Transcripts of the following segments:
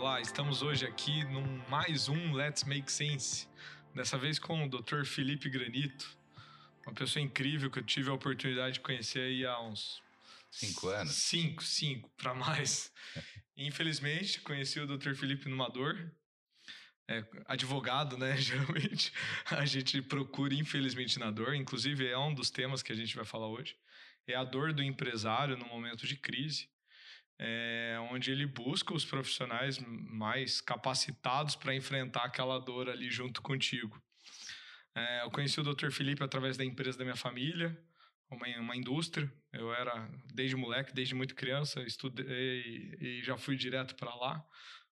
Olá, estamos hoje aqui num mais um Let's Make Sense. Dessa vez com o Dr. Felipe Granito, uma pessoa incrível que eu tive a oportunidade de conhecer aí há uns Cinco anos? Cinco, cinco, para mais. Infelizmente, conheci o Dr. Felipe numa dor. É, advogado, né? Geralmente a gente procura, infelizmente, na dor. Inclusive, é um dos temas que a gente vai falar hoje. É a dor do empresário no momento de crise é, onde ele busca os profissionais mais capacitados para enfrentar aquela dor ali junto contigo. É, eu conheci o Dr. Felipe através da empresa da minha família, uma, uma indústria. Eu era, desde moleque, desde muito criança, estudei e já fui direto para lá.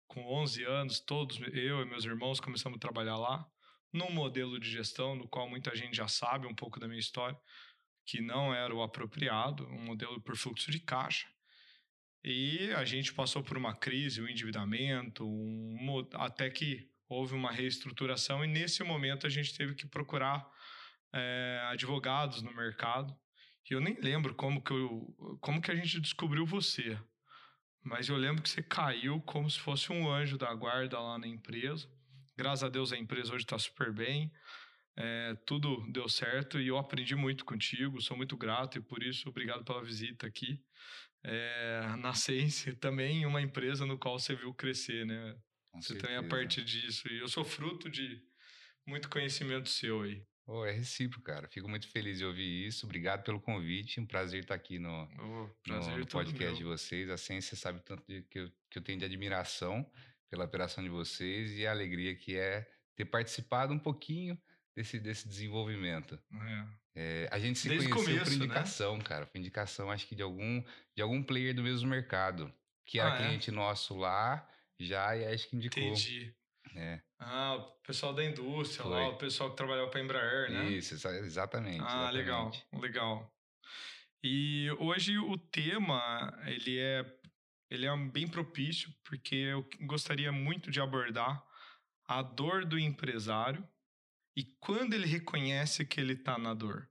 Com 11 anos, todos, eu e meus irmãos, começamos a trabalhar lá, num modelo de gestão no qual muita gente já sabe um pouco da minha história, que não era o apropriado, um modelo por fluxo de caixa e a gente passou por uma crise, um endividamento, um, até que houve uma reestruturação, e nesse momento a gente teve que procurar é, advogados no mercado. E eu nem lembro como que, eu, como que a gente descobriu você. Mas eu lembro que você caiu como se fosse um anjo da guarda lá na empresa. Graças a Deus a empresa hoje está super bem. É, tudo deu certo e eu aprendi muito contigo. Sou muito grato e por isso obrigado pela visita aqui é, na Sense também uma empresa no qual você viu crescer, né? Com você certeza. tem a parte disso. E eu sou fruto de muito conhecimento seu aí. Oh, é recíproco, cara. Fico muito feliz de ouvir isso. Obrigado pelo convite. Um prazer estar aqui no, oh, no, no podcast de vocês. A Ciência sabe tanto de, que, eu, que eu tenho de admiração pela operação de vocês e a alegria que é ter participado um pouquinho desse, desse desenvolvimento. É. É, a gente se Desde conheceu começo, por né? indicação, né? cara. Por indicação, acho que de algum, de algum player do mesmo mercado. Que era ah, é? cliente é? nosso lá, já, e acho que indicou. Entendi. É. Ah, o pessoal da indústria Foi. lá, o pessoal que trabalhava para a Embraer, né? Isso, exatamente. Ah, exatamente. legal, legal. E hoje o tema, ele é, ele é bem propício, porque eu gostaria muito de abordar a dor do empresário e quando ele reconhece que ele está na dor.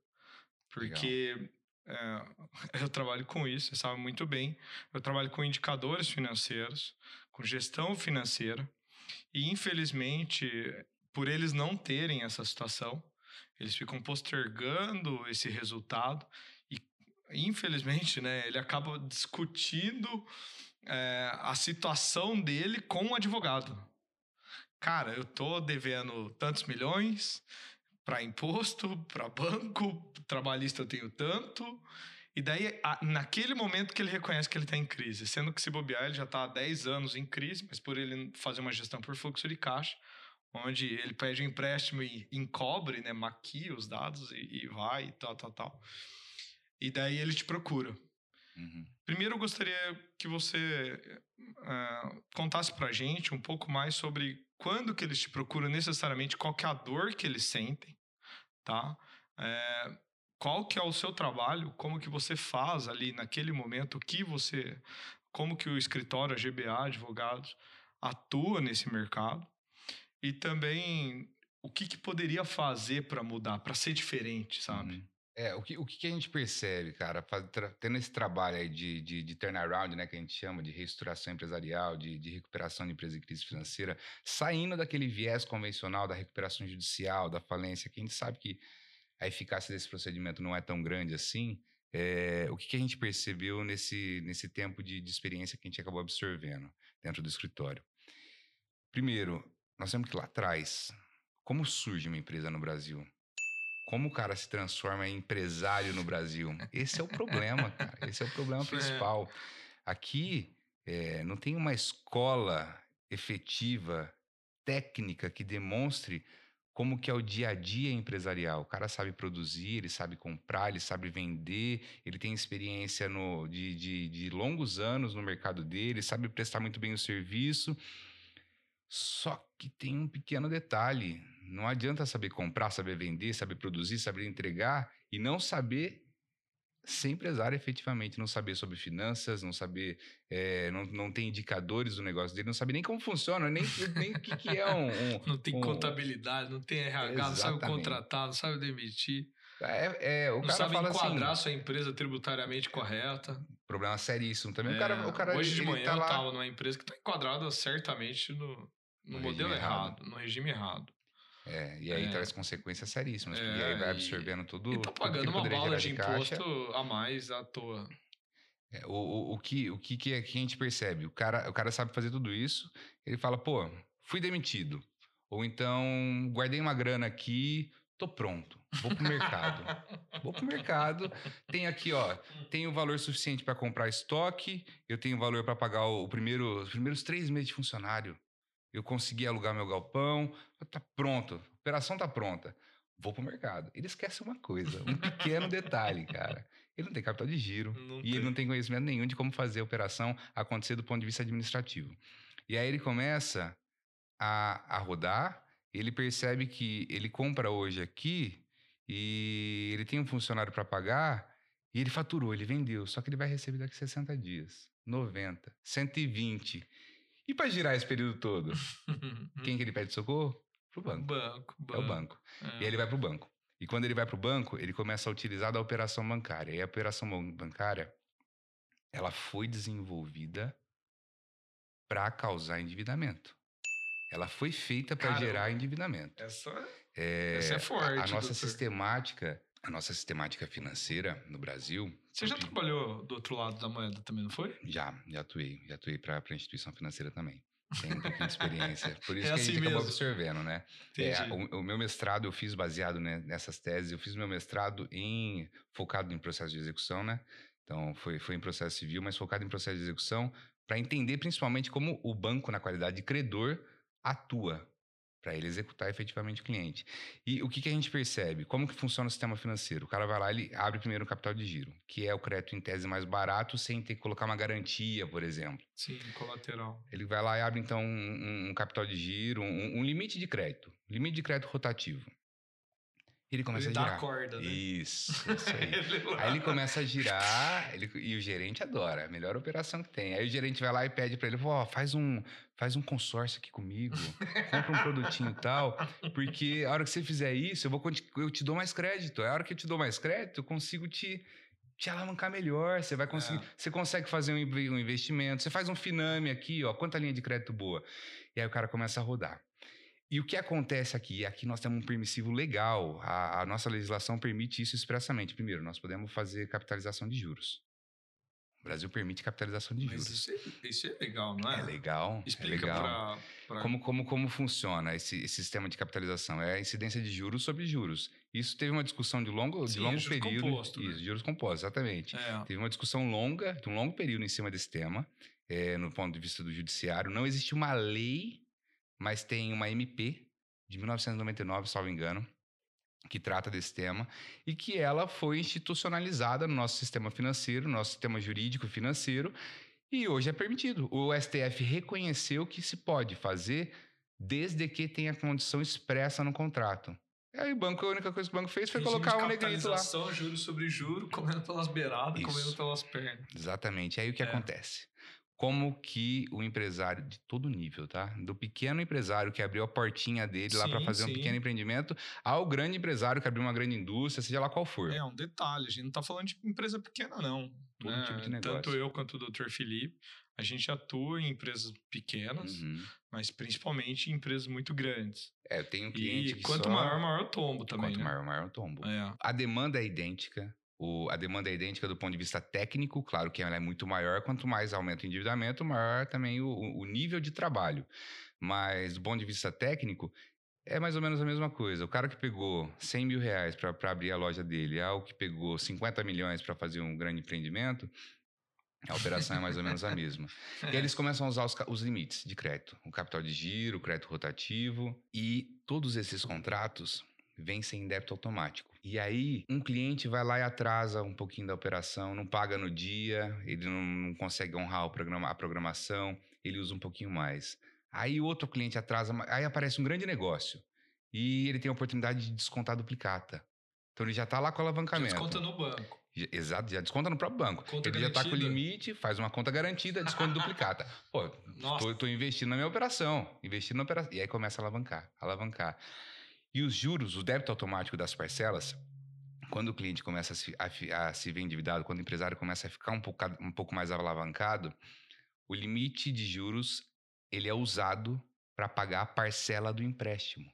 Porque é, eu trabalho com isso, você sabe muito bem. Eu trabalho com indicadores financeiros, com gestão financeira. E, infelizmente, por eles não terem essa situação, eles ficam postergando esse resultado. E, infelizmente, né, ele acaba discutindo é, a situação dele com o advogado cara, eu tô devendo tantos milhões para imposto, para banco, trabalhista eu tenho tanto. E daí, naquele momento que ele reconhece que ele está em crise, sendo que se bobear, ele já está há 10 anos em crise, mas por ele fazer uma gestão por fluxo de caixa, onde ele pede um empréstimo e encobre, né, maquia os dados e, e vai e tal, tal, tal. E daí ele te procura. Uhum. Primeiro, eu gostaria que você uh, contasse para gente um pouco mais sobre quando que eles te procuram necessariamente, qual que é a dor que eles sentem, tá? É, qual que é o seu trabalho, como que você faz ali naquele momento, o que você, como que o escritório, a GBA, advogados, atua nesse mercado e também o que, que poderia fazer para mudar, para ser diferente, sabe? Uhum. É, o que, o que a gente percebe, cara, tendo esse trabalho aí de, de, de, turnaround, né, que a gente chama de reestruturação empresarial, de, de recuperação de empresa em crise financeira, saindo daquele viés convencional da recuperação judicial, da falência, que a gente sabe que a eficácia desse procedimento não é tão grande assim, é, o que, que, a gente percebeu nesse, nesse tempo de, de experiência que a gente acabou absorvendo dentro do escritório? Primeiro, nós temos que lá atrás, como surge uma empresa no Brasil? Como o cara se transforma em empresário no Brasil. Esse é o problema, cara. Esse é o problema principal. Aqui é, não tem uma escola efetiva, técnica, que demonstre como que é o dia a dia empresarial. O cara sabe produzir, ele sabe comprar, ele sabe vender, ele tem experiência no, de, de, de longos anos no mercado dele, sabe prestar muito bem o serviço. Só que tem um pequeno detalhe não adianta saber comprar, saber vender, saber produzir, saber entregar e não saber ser empresário efetivamente, não saber sobre finanças, não saber, é, não, não tem indicadores do negócio dele, não sabe nem como funciona, nem, nem o que, que é um, um Não tem um... contabilidade, não tem RH, Exatamente. não sabe contratar, não sabe demitir. É, é, o não cara sabe fala enquadrar assim, sua empresa tributariamente correta. Problema seríssimo também. o cara, É, o cara hoje de manhã tá eu lá. tava numa empresa que tá enquadrada certamente no, no, No modelo errado, errado. no regime errado. É, e aí É. traz consequências seríssimas, porque É, aí vai e- absorvendo tudo. E tá pagando uma bala de caixa. imposto a mais à toa. É, o, o, o que, o que, que, é que a gente percebe? O cara, o cara sabe fazer tudo isso, ele fala, pô, fui demitido. Ou então, guardei uma grana aqui, tô pronto, vou pro mercado. vou pro mercado, tenho aqui, ó, tenho valor suficiente para comprar estoque, eu tenho valor para pagar o primeiro, os primeiros três meses de funcionário. Eu consegui alugar meu galpão, tá pronto, a operação tá pronta. Vou pro mercado. Ele esquece uma coisa, um pequeno detalhe, cara. Ele não tem capital de giro Não e ele tem. não tem conhecimento nenhum de como fazer a operação acontecer do ponto de vista administrativo. E aí ele começa a, a rodar, ele percebe que ele compra hoje aqui e ele tem um funcionário para pagar e ele faturou, ele vendeu, só que ele vai receber daqui 60 dias, 90, 120. E para girar esse período todo, quem que ele pede socorro? Pro banco. Banco, É o banco. É. E aí ele vai para o banco. E quando ele vai para o banco, ele começa a utilizar da operação bancária. E a operação ban- bancária, ela foi desenvolvida para causar endividamento. Ela foi feita para gerar endividamento. Essa, É, essa é a- forte. A, nossa doutor. sistemática, a nossa sistemática financeira no Brasil. Você já trabalhou do outro lado da moeda também, não foi? Já, já atuei. Já atuei para a instituição financeira também. Tenho um pouquinho de experiência. Por isso É que a assim gente acabou mesmo. absorvendo, né? É, o, o meu mestrado eu fiz baseado né, nessas teses. Eu fiz meu mestrado em focado em processo de execução, né? Então foi, foi em processo civil, mas focado em processo de execução para entender principalmente como o banco na qualidade de credor atua para ele executar efetivamente o cliente. E o que, que a gente percebe? Como que funciona o sistema financeiro? O cara vai lá, ele abre primeiro o capital de giro, que é o crédito em tese mais barato, sem ter que colocar uma garantia, por exemplo. Sim, colateral. Ele vai lá e abre, então, um, um capital de giro, um, um limite de crédito. Limite de crédito rotativo. Ele começa Ele a dá girar. a corda, né? Isso, isso aí. Ele. Aí ele começa a girar ele- e o gerente adora, a melhor operação que tem. Aí o gerente vai lá e pede para ele, ó, faz um, faz um consórcio aqui comigo, compra um produtinho e tal, porque a hora que você fizer isso, eu, vou, eu te dou mais crédito. A hora que eu te dou mais crédito, eu consigo te, te alavancar melhor. Você vai conseguir, É. você consegue fazer um, um investimento, você faz um finame aqui, ó, quanta linha de crédito boa. E aí o cara começa a rodar. E o que acontece aqui? Aqui nós temos um permissivo legal. A, a nossa legislação permite isso expressamente. Primeiro, nós podemos fazer capitalização de juros. O Brasil permite capitalização de Mas juros. isso é, isso é legal, não é? É legal. Explica é legal. pra... pra- Como, como, como funciona esse, esse sistema de capitalização? É a incidência de juros sobre juros. Isso teve uma discussão de longo, de Sim, longo juros período. composto, né? Isso, juros compostos, exatamente. É, Teve uma discussão longa, de um longo período em cima desse tema, eh, no ponto de vista do judiciário. Não existe uma lei, mas tem uma MP de 1999, salvo engano, que trata desse tema e que ela foi institucionalizada no nosso sistema financeiro, no nosso sistema jurídico e financeiro, e hoje é permitido. O STF reconheceu que se pode fazer desde que tenha condição expressa no contrato. Aí o banco, a única coisa que o banco fez foi regime colocar um negrito lá. juro sobre juro, comendo pelas beiradas, Isso. comendo pelas pernas. Exatamente. Aí o que É. acontece? Como que o empresário de todo nível, tá? Do pequeno empresário que abriu a portinha dele lá para Sim, fazer um sim. pequeno empreendimento, ao grande empresário que abriu uma grande indústria, seja lá qual for. É um detalhe, a gente não tá falando de empresa pequena, não. Todo né? tipo de negócio. Tanto eu quanto o Dr. Felipe, a gente atua em empresas pequenas, Uhum. mas principalmente em empresas muito grandes. É, eu tenho um cliente E que quanto só... maior, maior o tombo também. Quanto né? maior, maior o tombo. É. A demanda é idêntica. O, a demanda é idêntica do ponto de vista técnico, claro que ela é muito maior. Quanto mais aumenta o endividamento, maior também o, o nível de trabalho. Mas do ponto de vista técnico, é mais ou menos a mesma coisa. O cara que pegou 100 mil reais para abrir a loja dele, ao que pegou 50 milhões para fazer um grande empreendimento, a operação é mais ou menos a mesma. E eles começam a usar os, os limites de crédito, o capital de giro, o crédito rotativo, e todos esses contratos vencem em débito automático. E aí, um cliente vai lá e atrasa um pouquinho da operação, não paga no dia, ele não, não consegue honrar programa, a programação, ele usa um pouquinho mais. Aí, o outro cliente atrasa, aí aparece um grande negócio, e ele tem a oportunidade de descontar a duplicata. Então, ele já está lá com o Já alavancamento. desconta no banco. Já- Exato, já desconta no próprio banco. Conta ele já está com o garantida. limite, faz uma conta garantida, desconto duplicata. Pô, tô investindo na minha operação, investindo na operação. E aí começa a alavancar, alavancar. E os juros, o débito automático das parcelas, quando o cliente começa a se, a, a se ver endividado, quando o empresário começa a ficar um pouco, um pouco mais alavancado, o limite de juros ele é usado para pagar a parcela do empréstimo.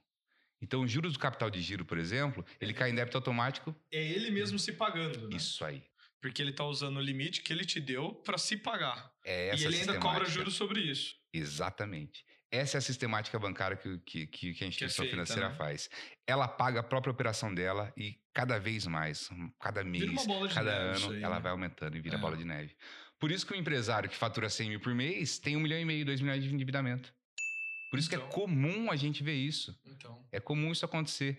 Então, os juros do capital de giro, por exemplo, ele cai em débito automático. É ele mesmo se pagando. Né? Isso aí. Porque ele está usando o limite que ele te deu para se pagar. É essa e ele ainda cobra juros sobre isso. Exatamente. Essa é a sistemática bancária que, que, que a instituição feita, financeira né? faz. Ela paga a própria operação dela e cada vez mais, cada mês, cada ano, aí, ela né? vai aumentando e vira É. bola de neve. Por isso que o empresário que fatura 100 mil por mês tem um milhão e meio, dois milhões de endividamento. Por isso que Então. é comum a gente ver isso. Então, É comum isso acontecer.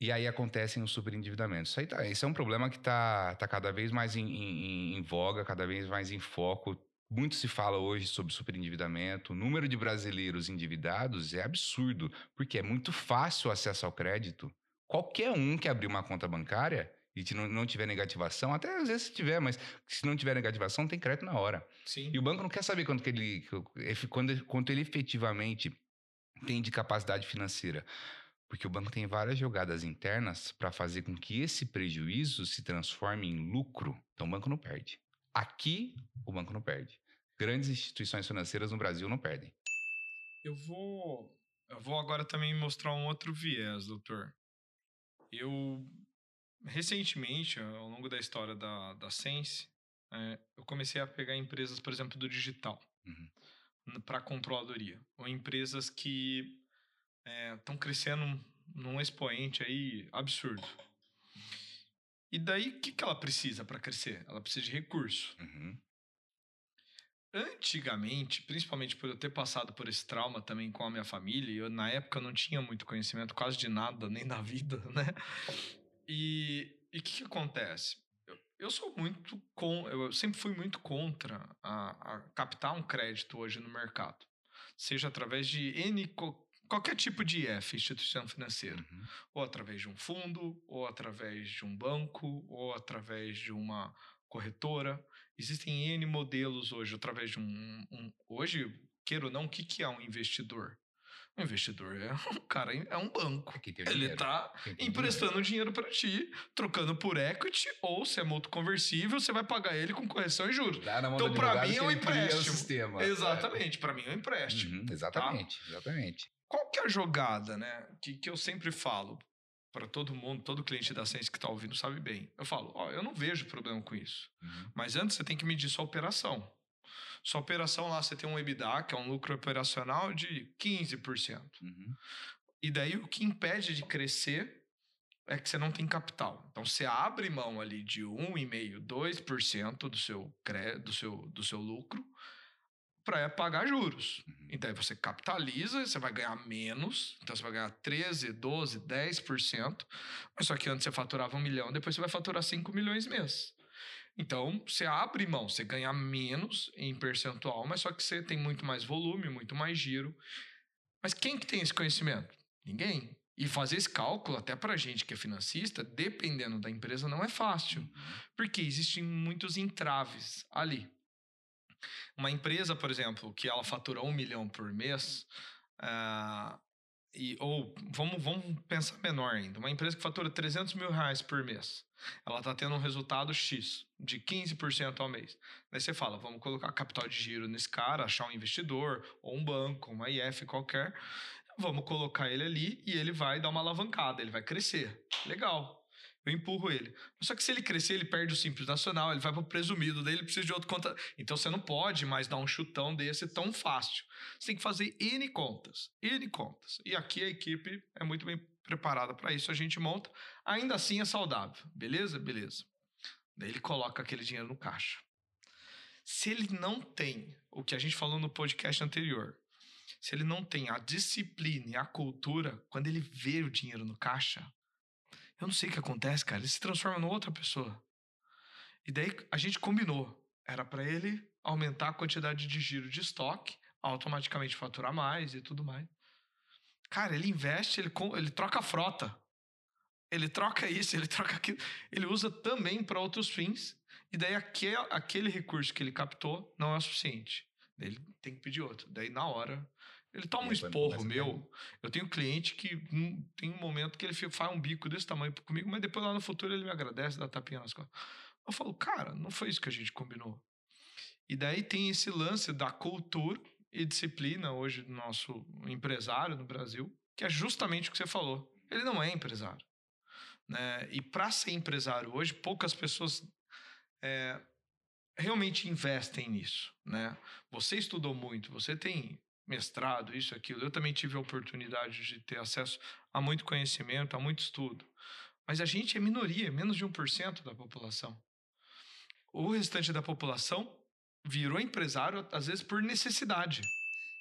E aí acontecem os superendividamentos. Isso aí tá, esse é um problema que está tá cada vez mais em, em- em voga, cada vez mais em foco. Muito se fala hoje sobre superendividamento. O número de brasileiros endividados é absurdo, porque é muito fácil o acesso ao crédito. Qualquer um que abrir uma conta bancária e não, não tiver negativação, até às vezes se tiver, mas se não tiver negativação, tem crédito na hora. sim. E o banco não quer saber quanto, que ele, quando- quanto ele efetivamente tem de capacidade financeira. Porque o banco tem várias jogadas internas para fazer com que esse prejuízo se transforme em lucro. Então o banco não perde. Aqui, o banco não perde. Grandes instituições financeiras no Brasil não perdem. Eu vou, eu vou agora também mostrar um outro viés, doutor. Eu, recentemente, ao longo da história da, da Sense, é, eu comecei a pegar empresas, por exemplo, do digital, Uhum. para controladoria. Ou empresas que estão crescendo num expoente aí absurdo. E daí, o que, que ela precisa para crescer? Ela precisa de recurso. Uhum. Antigamente, principalmente por eu ter passado por esse trauma também com a minha família, eu na época não tinha muito conhecimento quase de nada, nem da vida, né? E o que, que acontece? Eu, eu sou muito com, eu sempre fui muito contra a, a captar um crédito hoje no mercado, seja através de N qualquer tipo de IF, instituição financeira Uhum. ou através de um fundo, ou através de um banco, ou através de uma corretora. Existem N modelos hoje, através de um. um- hoje, queira ou não, o que, que é um investidor? Um investidor é um cara, é um banco. O Ele está emprestando dinheiro para ti, trocando por equity, ou se é mútuo conversível, você vai pagar ele com correção e juros. Então, advogado mim, é um empréstimo. Exatamente, para mim é um empréstimo. Uhum, exatamente, exatamente. Qual que é a jogada, né? Que, que eu sempre falo para todo mundo, todo cliente da Sense que está ouvindo sabe bem. Eu falo, ó, eu não vejo problema com isso. Uhum. Mas antes você tem que medir sua operação. Sua operação lá, você tem um EBITDA, que é um lucro operacional de 15%. Uhum. E daí o que impede de crescer é que você não tem capital. Então você abre mão ali de 1,5%, 2% do seu, do seu, do seu lucro para pagar juros. Uhum. Então você capitaliza, você vai ganhar menos, então você vai ganhar 13, 12, 10%, mas só que antes você faturava um milhão, depois você vai faturar 5 milhões mês. Então, você abre mão, você ganha menos em percentual, mas só que você tem muito mais volume, muito mais giro. Mas quem que tem esse conhecimento? Ninguém. E fazer esse cálculo, até pra gente que é financista, dependendo da empresa, não é fácil. Uhum. Porque existem muitos entraves ali. Uma empresa, por exemplo, que ela fatura um milhão por mês, ah, e, ou vamos, vamos pensar menor ainda, uma empresa que fatura 300 mil reais por mês, ela está tendo um resultado X, de 15% ao mês. Daí você fala, vamos colocar capital de giro nesse cara, achar um investidor, ou um banco, uma IF qualquer, vamos colocar ele ali e ele vai dar uma alavancada, ele vai crescer. Legal. Eu empurro ele. Só que se ele crescer, ele perde o Simples Nacional, ele vai para o presumido, daí ele precisa de outro conta. Então você não pode mais dar um chutão desse tão fácil. Você tem que fazer N contas. N contas. E aqui a equipe é muito bem preparada para isso. A gente monta. Ainda assim é saudável. Beleza? Beleza. Daí ele coloca aquele dinheiro no caixa. Se ele não tem o que a gente falou no podcast anterior, se ele não tem a disciplina e a cultura, quando ele vê o dinheiro no caixa, eu não sei o que acontece, cara. Ele se transforma em outra pessoa. E daí a gente combinou. Era para ele aumentar a quantidade de giro de estoque, automaticamente faturar mais e tudo mais. Cara, ele investe, ele, ele troca a frota. Ele troca isso, ele troca aquilo. Ele usa também para outros fins. E daí aquele, aquele recurso que ele captou não é o suficiente. Ele tem que pedir outro. Daí na hora Ele toma um esporro meu. Eu tenho cliente que hum, tem um momento que ele faz um bico desse tamanho comigo, mas depois lá no futuro ele me agradece, dá tapinha nas costas. Eu falo, cara, não foi isso que a gente combinou. E daí tem esse lance da cultura e disciplina hoje do nosso empresário no Brasil, que é justamente o que você falou. Ele não é empresário. Né? E para ser empresário hoje, poucas pessoas é, realmente investem nisso. Né? Você estudou muito, você tem mestrado, isso, aquilo. Eu também tive a oportunidade de ter acesso a muito conhecimento, a muito estudo. Mas a gente é minoria, menos de 1% da população. O restante da população virou empresário, às vezes, por necessidade.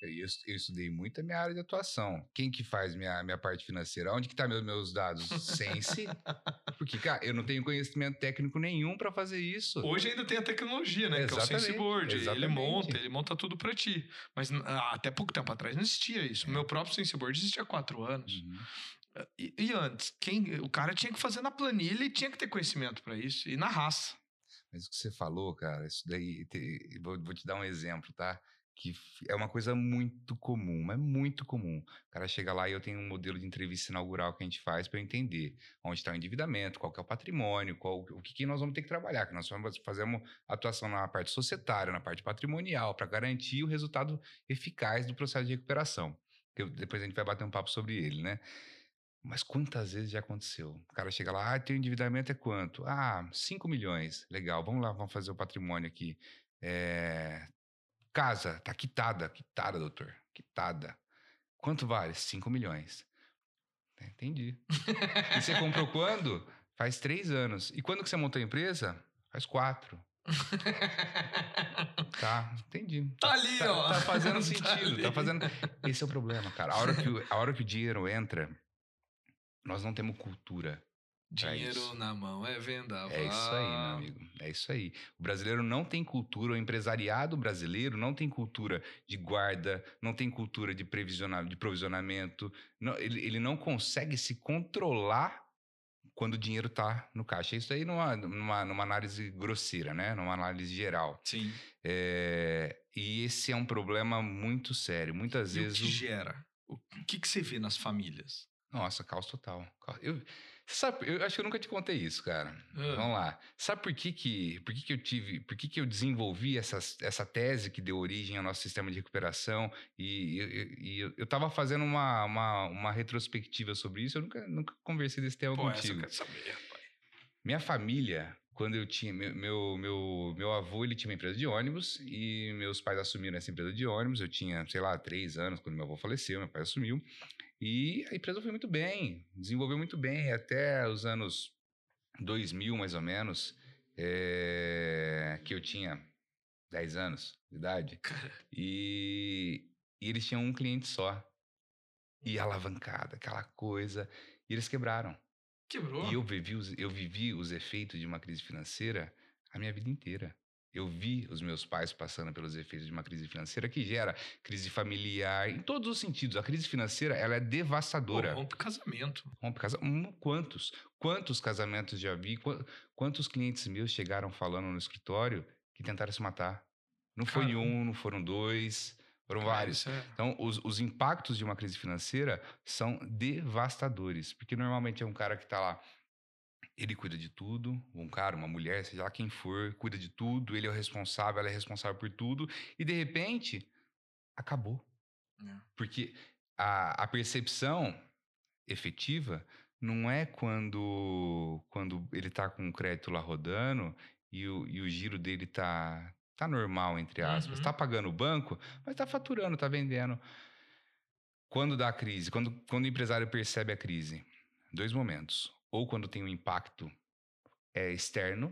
Eu, eu est- eu estudei muito a minha área de atuação. Quem que faz minha, minha parte financeira? Onde que tá meus, meus dados? Sense. Porque, cara, eu não tenho conhecimento técnico nenhum para fazer isso. Hoje ainda tem a tecnologia, né? Que é o Exatamente, SenseBoard. Ele exatamente. monta, ele monta tudo para ti. Mas ah, até pouco tempo atrás não existia isso. O meu próprio SenseBoard existia há quatro anos. Uhum. E, e antes, quem, o cara tinha que fazer na planilha e tinha que ter conhecimento para isso. E na raça. Mas o que você falou, cara, isso daí. te- vou, vou te dar um exemplo, tá? Que é uma coisa muito comum, mas muito comum. O cara chega lá e eu tenho um modelo de entrevista inaugural que a gente faz para entender onde está o endividamento, qual que é o patrimônio, qual, o que, que nós vamos ter que trabalhar. Que nós vamos fazemos atuação na parte societária, na parte patrimonial, para garantir o resultado eficaz do processo de recuperação. Que depois a gente vai bater um papo sobre ele, né? Mas quantas vezes já aconteceu? O cara chega lá, ah, teu endividamento é quanto? Ah, 5 milhões. Legal, vamos lá, vamos fazer o patrimônio aqui. É, Casa, tá quitada. Quitada, doutor. Quitada. Quanto vale? 5 milhões. É, Entendi. e você comprou quando? Faz três anos. E quando que você montou a empresa? Faz quatro. Tá, entendi. Tá ali, Tá, ó. tá fazendo Tá sentido, ali. tá fazendo. Esse é o problema, cara. A hora que o, a hora que o dinheiro entra, nós não temos cultura. Pra Dinheiro isso. na mão é venda. É isso aí, meu amigo. É isso aí. O brasileiro não tem cultura, o empresariado brasileiro não tem cultura de guarda, não tem cultura de, de provisionamento. não- ele, ele não consegue se controlar quando o dinheiro tá no caixa. Isso aí numa, numa, numa análise grosseira, né? Numa análise geral. Sim. É, e esse é um problema muito sério. Muitas E o vezes. que o- gera? O que, que você vê nas famílias? Nossa, caos total. Eu, sabe, eu acho que eu nunca te contei isso, cara. Ah. Vamos lá. Sabe por que que, por que, que eu tive, por que, que eu desenvolvi essa, essa tese que deu origem ao nosso sistema de recuperação? E, eu- eu- e eu, eu tava fazendo uma, uma, uma retrospectiva sobre isso, eu nunca, nunca conversei desse tema Pô, essa eu contigo. quero saber, rapaz. Minha família, quando eu tinha. Meu, meu, meu, avô ele tinha uma empresa de ônibus e meus pais assumiram essa empresa de ônibus. Eu tinha, sei lá, três anos quando meu avô faleceu, meu pai assumiu. E a empresa foi muito bem, desenvolveu muito bem até os anos 2000, mais ou menos, eh, que eu tinha 10 anos de idade. E, e eles tinham um cliente só. E alavancada, aquela coisa. E eles quebraram. Quebrou. E eu vivi, os, eu vivi os efeitos de uma crise financeira a minha vida inteira. Eu vi os meus pais passando pelos efeitos de uma crise financeira que gera crise familiar, em todos os sentidos. A crise financeira, ela é Pô, devastadora. rompe casamento. Rompe casa... hum, Quantos? Quantos casamentos já vi? Qua- Quantos clientes meus chegaram falando no escritório que tentaram se matar? Não foi Caramba. um, não foram dois, foram Cara, vários. é- Então, os, os impactos de uma crise financeira são devastadores, porque normalmente é um cara que está lá, ele cuida de tudo, um cara, uma mulher, seja lá quem for, cuida de tudo, ele é o responsável, ela é responsável por tudo, e de repente, acabou. É. Porque a, a percepção efetiva não é quando, quando ele está com o crédito lá rodando e o, e o giro dele tá, tá normal, entre aspas. Uhum. Tá pagando o banco, mas tá faturando, tá vendendo. Quando dá a crise, quando, quando o empresário percebe a crise, dois momentos. Ou quando tem um impacto é, externo,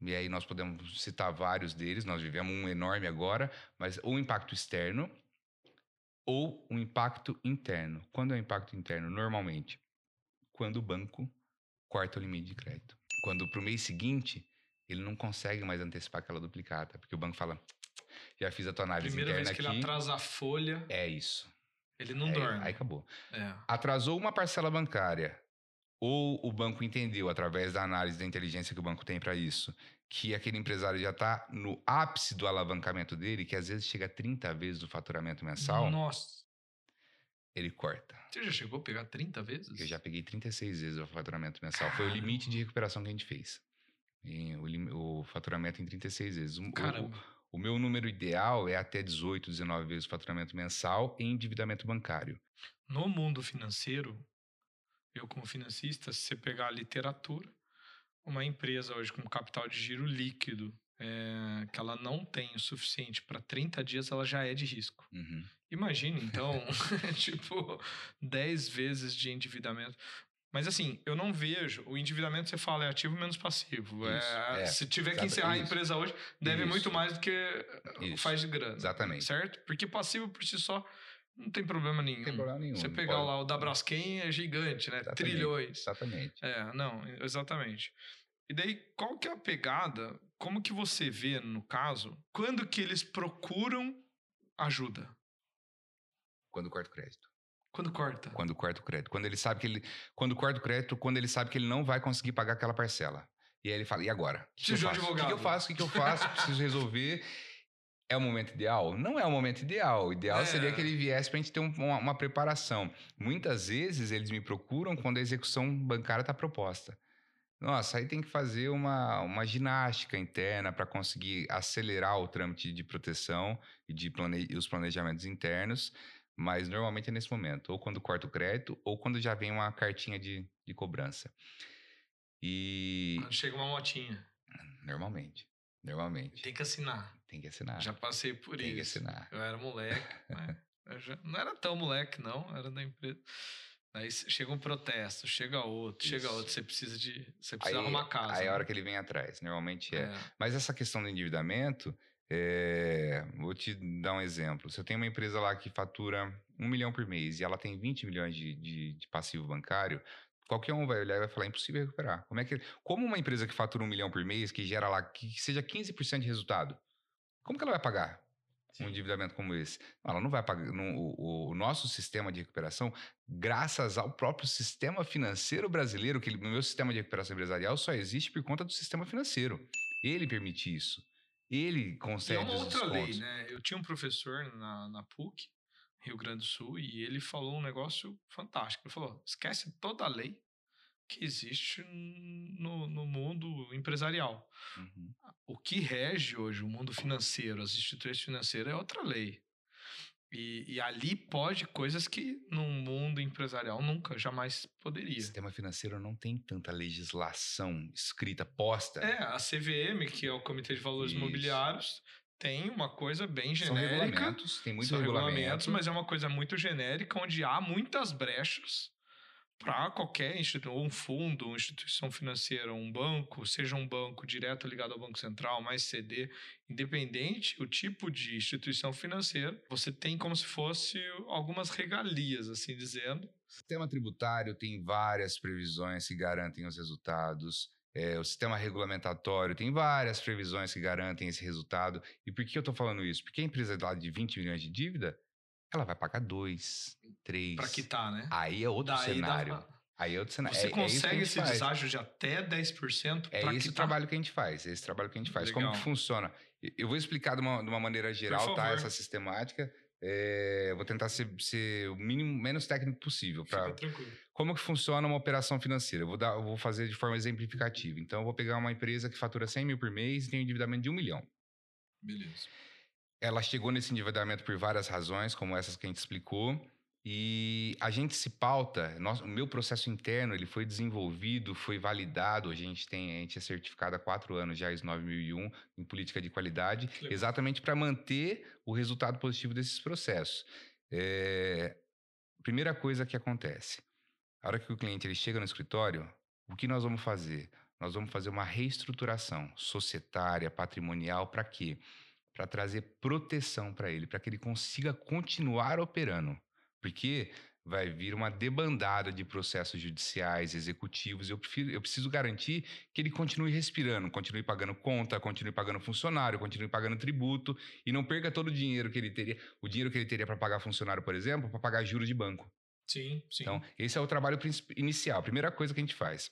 e aí nós podemos citar vários deles, nós vivemos um enorme agora, mas ou um impacto externo, ou um impacto interno. Quando é um impacto interno? Normalmente, quando o banco corta o limite de crédito. Quando para o mês seguinte, ele não consegue mais antecipar aquela duplicata, porque o banco fala, já fiz a tua análise Primeira vez interna que aqui, ele atrasa a folha, é isso. ele não Aí- dorme. Aí acabou. É. Atrasou uma parcela bancária, ou o banco entendeu, através da análise da inteligência que o banco tem para isso, que aquele empresário já está no ápice do alavancamento dele, que às vezes chega a 30 vezes o faturamento mensal. Nossa. Ele corta. Você já chegou a pegar 30 vezes? Eu já peguei 36 vezes o faturamento mensal. Foi o limite de recuperação que a gente fez. O, o, faturamento em 36 vezes. Caramba. O, o meu número ideal é até 18, 19 vezes o faturamento mensal em endividamento bancário. No mundo financeiro, eu como financista, se você pegar a literatura, uma empresa hoje com capital de giro líquido, é, que ela não tem o suficiente para 30 dias, ela já é de risco. Uhum. Imagine, então, tipo, 10 vezes de endividamento. Mas assim, eu não vejo. O endividamento você fala é ativo menos passivo. Isso, é, é, se tiver que encerrar isso. a empresa hoje, deve isso. muito mais do que faz de grana. Exatamente. Certo? Porque passivo por si só não tem problema nenhum. Não tem problema nenhum. Você pegar pode... lá o da Braskem é gigante, né? Exatamente. Trilhões. Exatamente. É, não, exatamente. E daí, qual que é a pegada? Como que você vê, no caso, quando que eles procuram ajuda? Quando corta o crédito. Quando corta? Quando corta o crédito. Quando ele sabe que ele. Quando corta o crédito, quando ele sabe que ele não vai conseguir pagar aquela parcela. E aí ele fala, e agora? O que, que, eu faço? O que, que eu faço? O que, que eu faço? Preciso resolver. É o momento ideal? Não é o momento ideal. O ideal é. seria que ele viesse para a gente ter um, uma, uma, preparação. Muitas vezes eles me procuram quando a execução bancária está proposta. Nossa, aí tem que fazer uma, uma ginástica interna para conseguir acelerar o trâmite de proteção e de plane... os planejamentos internos, mas normalmente é nesse momento, ou quando corta o crédito, ou quando já vem uma cartinha de, de cobrança. E. Quando chega uma motinha. Normalmente. Normalmente. Tem que assinar. Tem que assinar. Já passei por tem isso. Tem que assinar. Eu era moleque, né? já... não era tão moleque, não, era da empresa. Aí chega um protesto, chega outro, Isso. chega outro, você precisa de. Você precisa aí, arrumar casa. Aí é a hora que ele vem atrás, normalmente é. é. Mas essa questão do endividamento, é, vou te dar um exemplo. Você tem uma empresa lá que fatura um milhão por mês e ela tem 20 milhões de, de, de passivo bancário, qualquer um vai olhar e vai falar, é impossível recuperar. Como é que. Como uma empresa que fatura um milhão por mês, que gera lá, que seja 15% de resultado, como que ela vai pagar? um endividamento como esse. Ela não vai pagar. o, o, nosso sistema de recuperação, graças ao próprio sistema financeiro brasileiro, que o meu sistema de recuperação empresarial só existe por conta do sistema financeiro. Ele permite isso. Ele concede. E é uma outra lei, né? Eu tinha um professor na, na PUC, Rio Grande do Sul, e ele falou um negócio fantástico. Ele falou: esquece toda a lei que existe no, no mundo empresarial. Uhum. O que rege hoje o mundo financeiro, as instituições financeiras, é outra lei. E, e, ali pode coisas que no mundo empresarial nunca, jamais poderia. O sistema financeiro não tem tanta legislação escrita, posta. É, a CVM, que é o Comitê de Valores Isso. Imobiliários, tem uma coisa bem genérica. São regulamentos, tem muito São regulamentos, mas é uma coisa muito genérica, onde há muitas brechas para qualquer instituição, um fundo, uma instituição financeira, um banco, seja um banco direto ligado ao Banco Central, mais CD, independente o tipo de instituição financeira, você tem como se fosse algumas regalias, assim dizendo. O sistema tributário tem várias previsões que garantem os resultados. É, o sistema regulamentatório tem várias previsões que garantem esse resultado. E por que eu estou falando isso? Porque a empresa lá de 20 milhões de dívida, ela vai pagar dois, três. Para quitar, né? Aí é outro Daí cenário. Dá... Aí é outro cenário. Você é, consegue é esse faz. deságio de até 10% É esse quitar. trabalho que a gente faz. É esse trabalho que a gente faz. Legal. Como que funciona? Eu vou explicar de uma, de uma maneira geral, tá? Essa sistemática. É, vou tentar ser, ser, o mínimo menos técnico possível para como que funciona uma operação financeira. Eu vou dar, eu vou fazer de forma exemplificativa. Então, eu vou pegar uma empresa que fatura 100 mil por mês e tem um endividamento de um milhão. Beleza. Ela chegou nesse endividamento por várias razões, como essas que a gente explicou. E a gente se pauta, nosso, o meu processo interno ele foi desenvolvido, foi validado. A gente tem, a gente é certificado há quatro anos já, ISO 9001, em política de qualidade, exatamente para manter o resultado positivo desses processos. É, primeira coisa que acontece, a hora que o cliente ele chega no escritório, o que nós vamos fazer? Nós vamos fazer uma reestruturação societária, patrimonial, para quê? Para trazer proteção para ele, para que ele consiga continuar operando. Porque vai vir uma debandada de processos judiciais, executivos. Eu, prefiro, eu preciso garantir que ele continue respirando, continue pagando conta, continue pagando funcionário, continue pagando tributo e não perca todo o dinheiro que ele teria, o dinheiro que ele teria para pagar funcionário, por exemplo, para pagar juros de banco. Sim, sim. Então, esse é o trabalho inicial, a primeira coisa que a gente faz.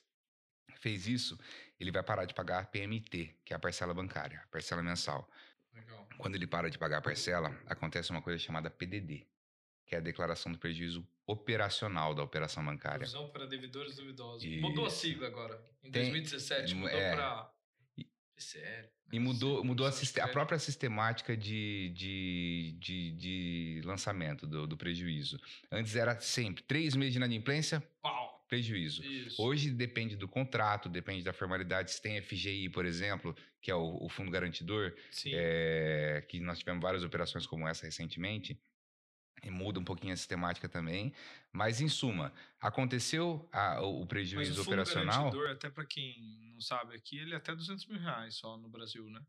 Fez isso, ele vai parar de pagar a PMT, que é a parcela bancária, a parcela mensal. Legal. Quando ele para de pagar a parcela, acontece uma coisa chamada PDD, que é a declaração do prejuízo operacional da operação bancária. Provisão para devedores duvidosos. Mudou a sigla agora. Em Tem- 2017 mudou é. para E- PCL. E mudou, mudou a, a própria sistemática de, de, de, de lançamento do, do prejuízo. Antes era sempre três meses de inadimplência, Pau. prejuízo. Isso. Hoje depende do contrato, depende da formalidade. Se tem FGI, por exemplo, que é o, o Fundo Garantidor, é, que nós tivemos várias operações como essa recentemente, e muda um pouquinho a sistemática também. Mas, em suma, aconteceu a- o o Mas prejuízo o fundo operacional. até para quem não sabe aqui, ele é até 200 mil reais só no Brasil, né?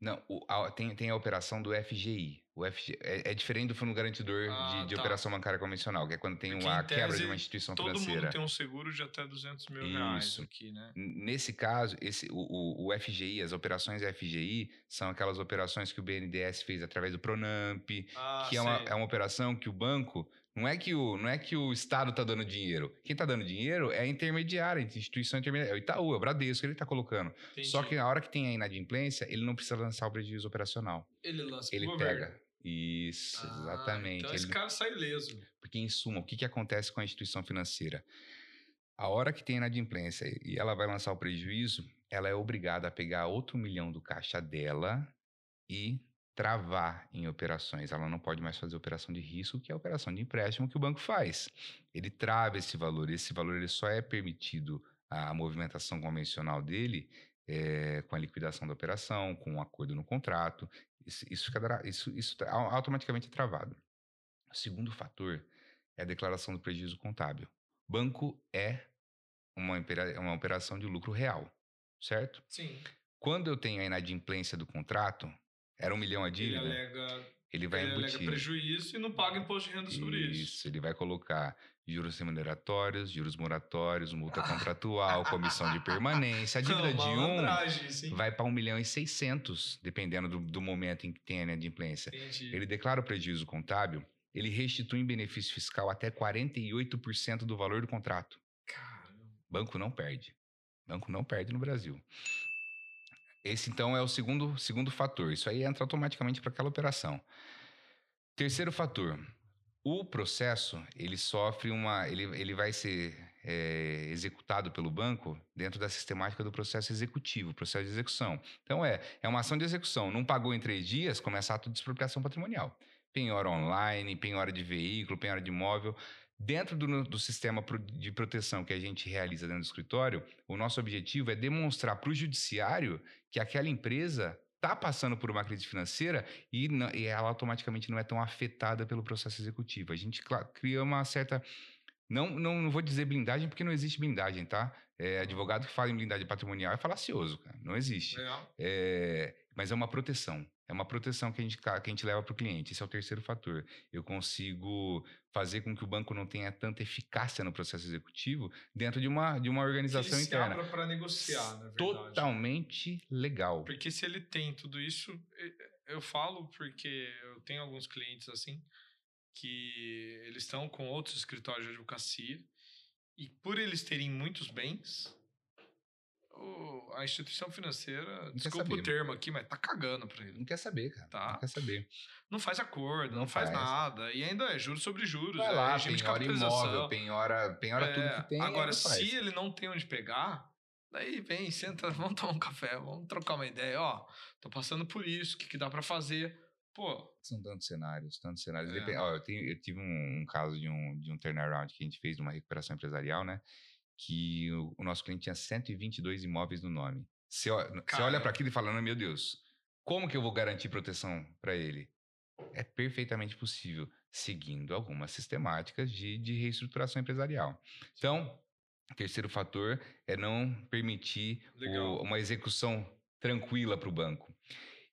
Não, o- a- tem, tem a operação do FGI. O FG, é, é diferente do fundo garantidor Ah, de, de tá. operação bancária convencional, que é quando tem Porque, uma quebra de uma instituição Todo financeira. mundo tem um seguro de até 200 mil reais Isso. aqui, né? Nesse caso, esse, o, o, o FGI, as operações FGI, são aquelas operações que o BNDES fez através do Pronamp, Ah, que é uma, é uma operação que o banco. Não é que o, não é que o Estado está dando dinheiro. Quem está dando dinheiro é a intermediária, a instituição intermediária. É o Itaú, é o Bradesco, ele está colocando. Entendi. Só que na hora que tem a inadimplência, ele não precisa lançar o prejuízo operacional. ele lança Ele governo. pega. Isso, Ah, exatamente. Então esse Ele- cara sai ileso. Porque, em suma, o que, que acontece com a instituição financeira? A hora que tem inadimplência e ela vai lançar o prejuízo, ela é obrigada a pegar outro milhão do caixa dela e travar em operações. Ela não pode mais fazer operação de risco, que é a operação de empréstimo que o banco faz. Ele trava esse valor. Esse valor ele só é permitido a movimentação convencional dele eh, com a liquidação da operação, com um acordo no contrato. Isso, isso, isso, isso au- automaticamente é travado. O segundo fator é a declaração do prejuízo contábil. Banco é uma, é uma operação de lucro real, certo? Sim. Quando eu tenho a inadimplência do contrato, era um milhão a Ele dívida, alega, ele vai ele alega embutir. prejuízo e não paga imposto de renda sobre isso. Isso, ele vai colocar juros remuneratórios, juros moratórios, multa contratual, comissão de permanência. A dívida Não, de um vai para 1 milhão e 600, dependendo do, do momento em que tem a inadimplência. Entendi. Ele declara o prejuízo contábil, ele restitui em benefício fiscal até 48% do valor do contrato. Caramba. Banco não perde. Banco não perde no Brasil. Esse então é o segundo, segundo fator. Isso aí entra automaticamente para aquela operação. Terceiro fator. O processo, ele sofre uma. Ele, ele vai ser é, executado pelo banco dentro da sistemática do processo executivo, processo de execução. Então, é, é uma ação de execução. Não pagou em três dias, começa ato de expropriação patrimonial. Penhora online, penhora de veículo, penhora de imóvel. Dentro do, do sistema de proteção que a gente realiza dentro do escritório, o nosso objetivo é demonstrar para o judiciário que aquela empresa está passando por uma crise financeira e, não- e ela automaticamente não é tão afetada pelo processo executivo. A gente cria uma certa. Não, não, não vou dizer blindagem, porque não existe blindagem, tá? É, advogado que fala em blindagem patrimonial é falacioso, cara. Não existe. É, mas é uma proteção. É uma proteção que a gente, que a gente leva para o cliente. Esse é o terceiro fator. Eu consigo fazer com que o banco não tenha tanta eficácia no processo executivo dentro de uma, de uma organização ele interna. para negociar, na verdade. Totalmente legal. Porque se ele tem tudo isso, eu falo porque eu tenho alguns clientes assim que eles estão com outros escritórios de advocacia e por eles terem muitos bens, o- a instituição financeira, desculpa saber. o termo aqui, mas tá cagando para ele. Não quer saber, cara. Tá. Não quer saber. Não faz acordo, não, Não faz, faz. nada. E ainda é juros sobre juros. Vai é lá, de penhora imóvel, penhora, penhora É, tudo que tem. Agora, faz. se ele não tem onde pegar, daí vem, senta, vamos tomar um café, vamos trocar uma ideia. Ó, tô passando por isso, o que, que dá pra fazer? Pô, São tantos cenários, tantos cenários. É. Depen- ó, eu, tenho- eu tive um, um caso de um, de um turnaround que a gente fez de uma recuperação empresarial, né? Que o, o nosso cliente tinha 122 imóveis no nome. Você, você olha para aquilo e fala, "Não, meu Deus, como que eu vou garantir proteção para ele? É perfeitamente possível, seguindo algumas sistemáticas de, de reestruturação empresarial. Então, o terceiro fator é não permitir o- uma execução tranquila para o banco.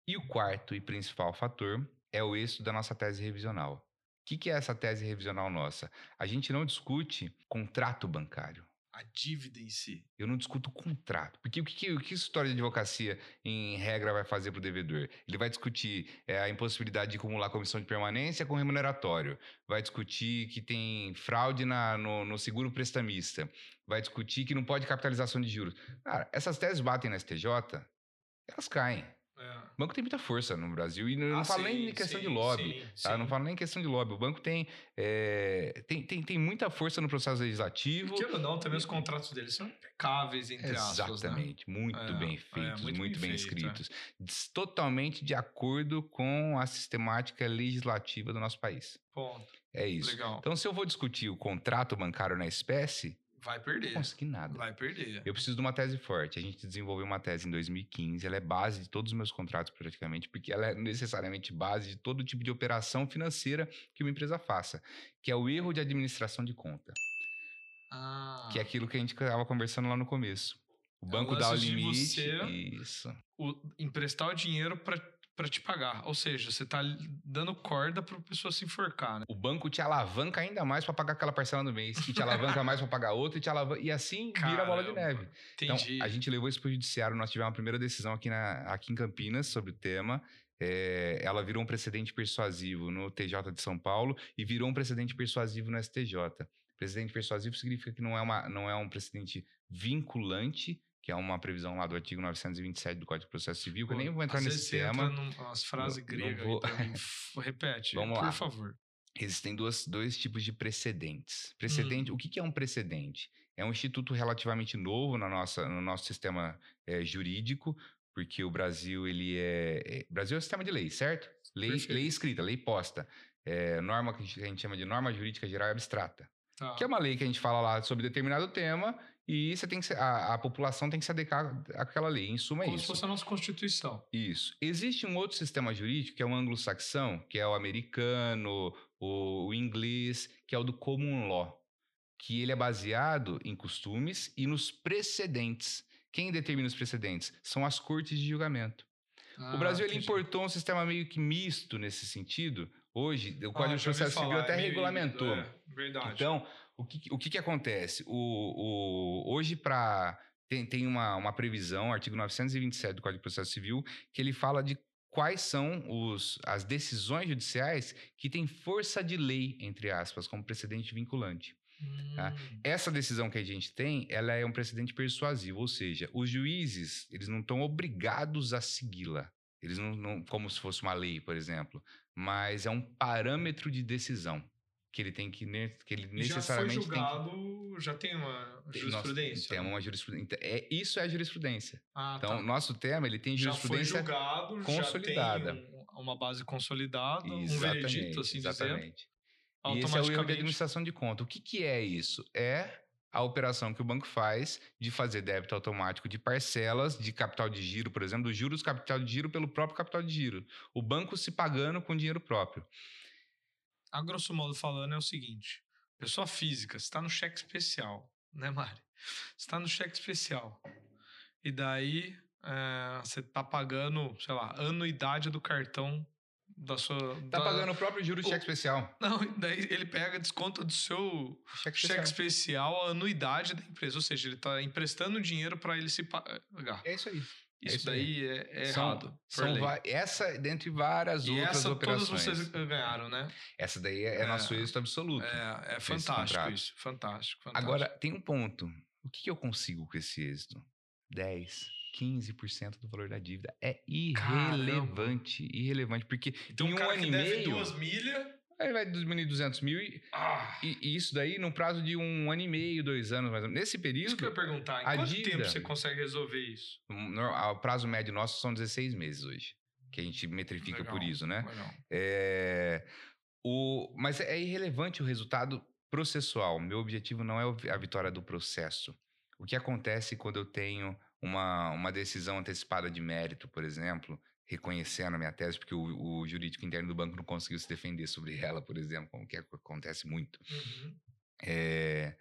E o quarto e principal fator é o êxito da nossa tese revisional. O que, que é essa tese revisional nossa? A gente não discute contrato bancário. A dívida em si. Eu não discuto o contrato. Porque o que, o que história de advocacia, em regra, vai fazer para o devedor? Ele vai discutir é, a impossibilidade de acumular comissão de permanência com remuneratório. Vai discutir que tem fraude na, no, no seguro prestamista. Vai discutir que não pode capitalização de juros. Cara, essas teses batem na STJ, elas caem. É. O banco tem muita força no Brasil e não, ah, falo sim, nem em questão sim, de lobby, sim, tá? Não falo nem em questão de lobby. O banco tem, é, tem, tem, tem muita força no processo legislativo. Queira ou não, também os contratos deles são impecáveis, entre Exatamente, aspas. Né? Exatamente, muito é, bem é, feitos, muito, muito, bem, bem escritos. Totalmente de acordo com a sistemática legislativa do nosso país. Ponto. É isso. Legal. Então, se eu vou discutir o contrato bancário na espécie, Vai perder. Não consegui nada. Vai perder. Eu preciso de uma tese forte. A gente desenvolveu uma tese em 2015. Ela é base de todos os meus contratos, praticamente, porque ela é necessariamente base de todo tipo de operação financeira que uma empresa faça, que é o erro de administração de conta. Ah. Que é aquilo que a gente estava conversando lá no começo. O é banco dá o limite. isso. O, emprestar o dinheiro para para te pagar. Ou seja, você está dando corda para pessoa se enforcar. Né? O banco te alavanca ainda mais para pagar aquela parcela no mês, e te alavanca mais para pagar outra, e, te alavanca, e assim Caramba, vira a bola de neve. Entendi. Então, a gente levou isso para o judiciário, nós tivemos uma primeira decisão aqui, na, aqui em Campinas sobre o tema. É, ela virou um precedente persuasivo no TJ de São Paulo e virou um precedente persuasivo no STJ. Precedente persuasivo significa que não é, uma, não é um precedente vinculante, que é uma previsão lá do artigo 927 do Código de Processo Civil, que eu nem vou entrar nesse tema. Entra umas frases gregas vou... Repete, Vamos por lá. favor. Existem duas, dois tipos de precedentes. Precedente, hum. o que, que é um precedente? É um instituto relativamente novo na nossa, no nosso sistema é, jurídico, porque o Brasil ele é, é Brasil é um sistema de lei, certo? Lei, lei escrita, lei posta, é, norma que a gente chama de norma jurídica geral abstrata, tá. que é uma lei que a gente fala lá sobre determinado tema e você tem que a, a, população tem que se adequar àquela lei. Em suma, é Como isso. Como se fosse a nossa Constituição. Isso. Existe um outro sistema jurídico, que é o anglo-saxão, que é o americano, o, o, inglês, que é o do common law, que ele é baseado em costumes e nos precedentes. Quem determina os precedentes? São as cortes de julgamento. Ah, o Brasil ele importou um sistema meio que misto nesse sentido. Hoje, o Código ah, de Processo Civil até é regulamentou. É, verdade. Então, o que, o que, que acontece? O, o, hoje, para tem, tem uma, uma previsão, artigo 927 do Código de Processo Civil, que ele fala de quais são os, as decisões judiciais que têm força de lei, entre aspas, como precedente vinculante. Tá? Hum. Essa decisão que a gente tem, ela é um precedente persuasivo, ou seja, os juízes eles não estão obrigados a segui-la. Eles não, não, como se fosse uma lei, por exemplo, mas é um parâmetro de decisão que ele tem que, que ele necessariamente já foi julgado, tem que... já tem uma jurisprudência. tem uma jurisprudência. Então, é, isso é a jurisprudência. Ah, então, tá. nosso tema, ele tem jurisprudência já foi julgado, consolidada. Já tem uma base consolidada, exatamente, um veredito, assim exatamente. dizer. E esse é o erro de administração de conta. O que, que é isso? É a operação que o banco faz de fazer débito automático de parcelas de capital de giro, por exemplo, dos juros capital de giro pelo próprio capital de giro. O banco se pagando com dinheiro próprio a grosso modo falando, é o seguinte: pessoa física, está no cheque especial, né, Mari? está no cheque especial. E daí é, você está pagando, sei lá, anuidade do cartão da sua. Tá da... pagando o próprio juro de cheque especial. Não, daí ele pega, desconta do seu cheque, cheque especial. a anuidade da empresa. Ou seja, ele está emprestando dinheiro para ele se pagar. É isso aí. É isso, daí é, é são, errado. São essa, dentre várias e outras essa, operações. Todas vocês ganharam, né? Essa daí é, é nosso êxito absoluto. É, é fantástico isso. Fantástico, fantástico, Agora, tem um ponto. O que, que eu consigo com esse êxito? 10, 15% do valor da dívida. É irrelevante. Caramba. Irrelevante. Porque então, em um cara ano que e deve meio. duas milhas Aí vai diminuir 200 mil e, ah. e, e, isso daí num prazo de um ano e meio, dois anos mais ou menos. Nesse período. Isso que eu ia perguntar, em quanto dívida, tempo você consegue resolver isso? O prazo médio nosso são 16 meses hoje, que a gente metrifica legal, por isso, né? É, o, mas é irrelevante o resultado processual. Meu objetivo não é a vitória do processo. O que acontece quando eu tenho uma, uma decisão antecipada de mérito, por exemplo, reconhecendo a minha tese, porque o, o, jurídico interno do banco não conseguiu se defender sobre ela, por exemplo, como que acontece muito. Uhum. É,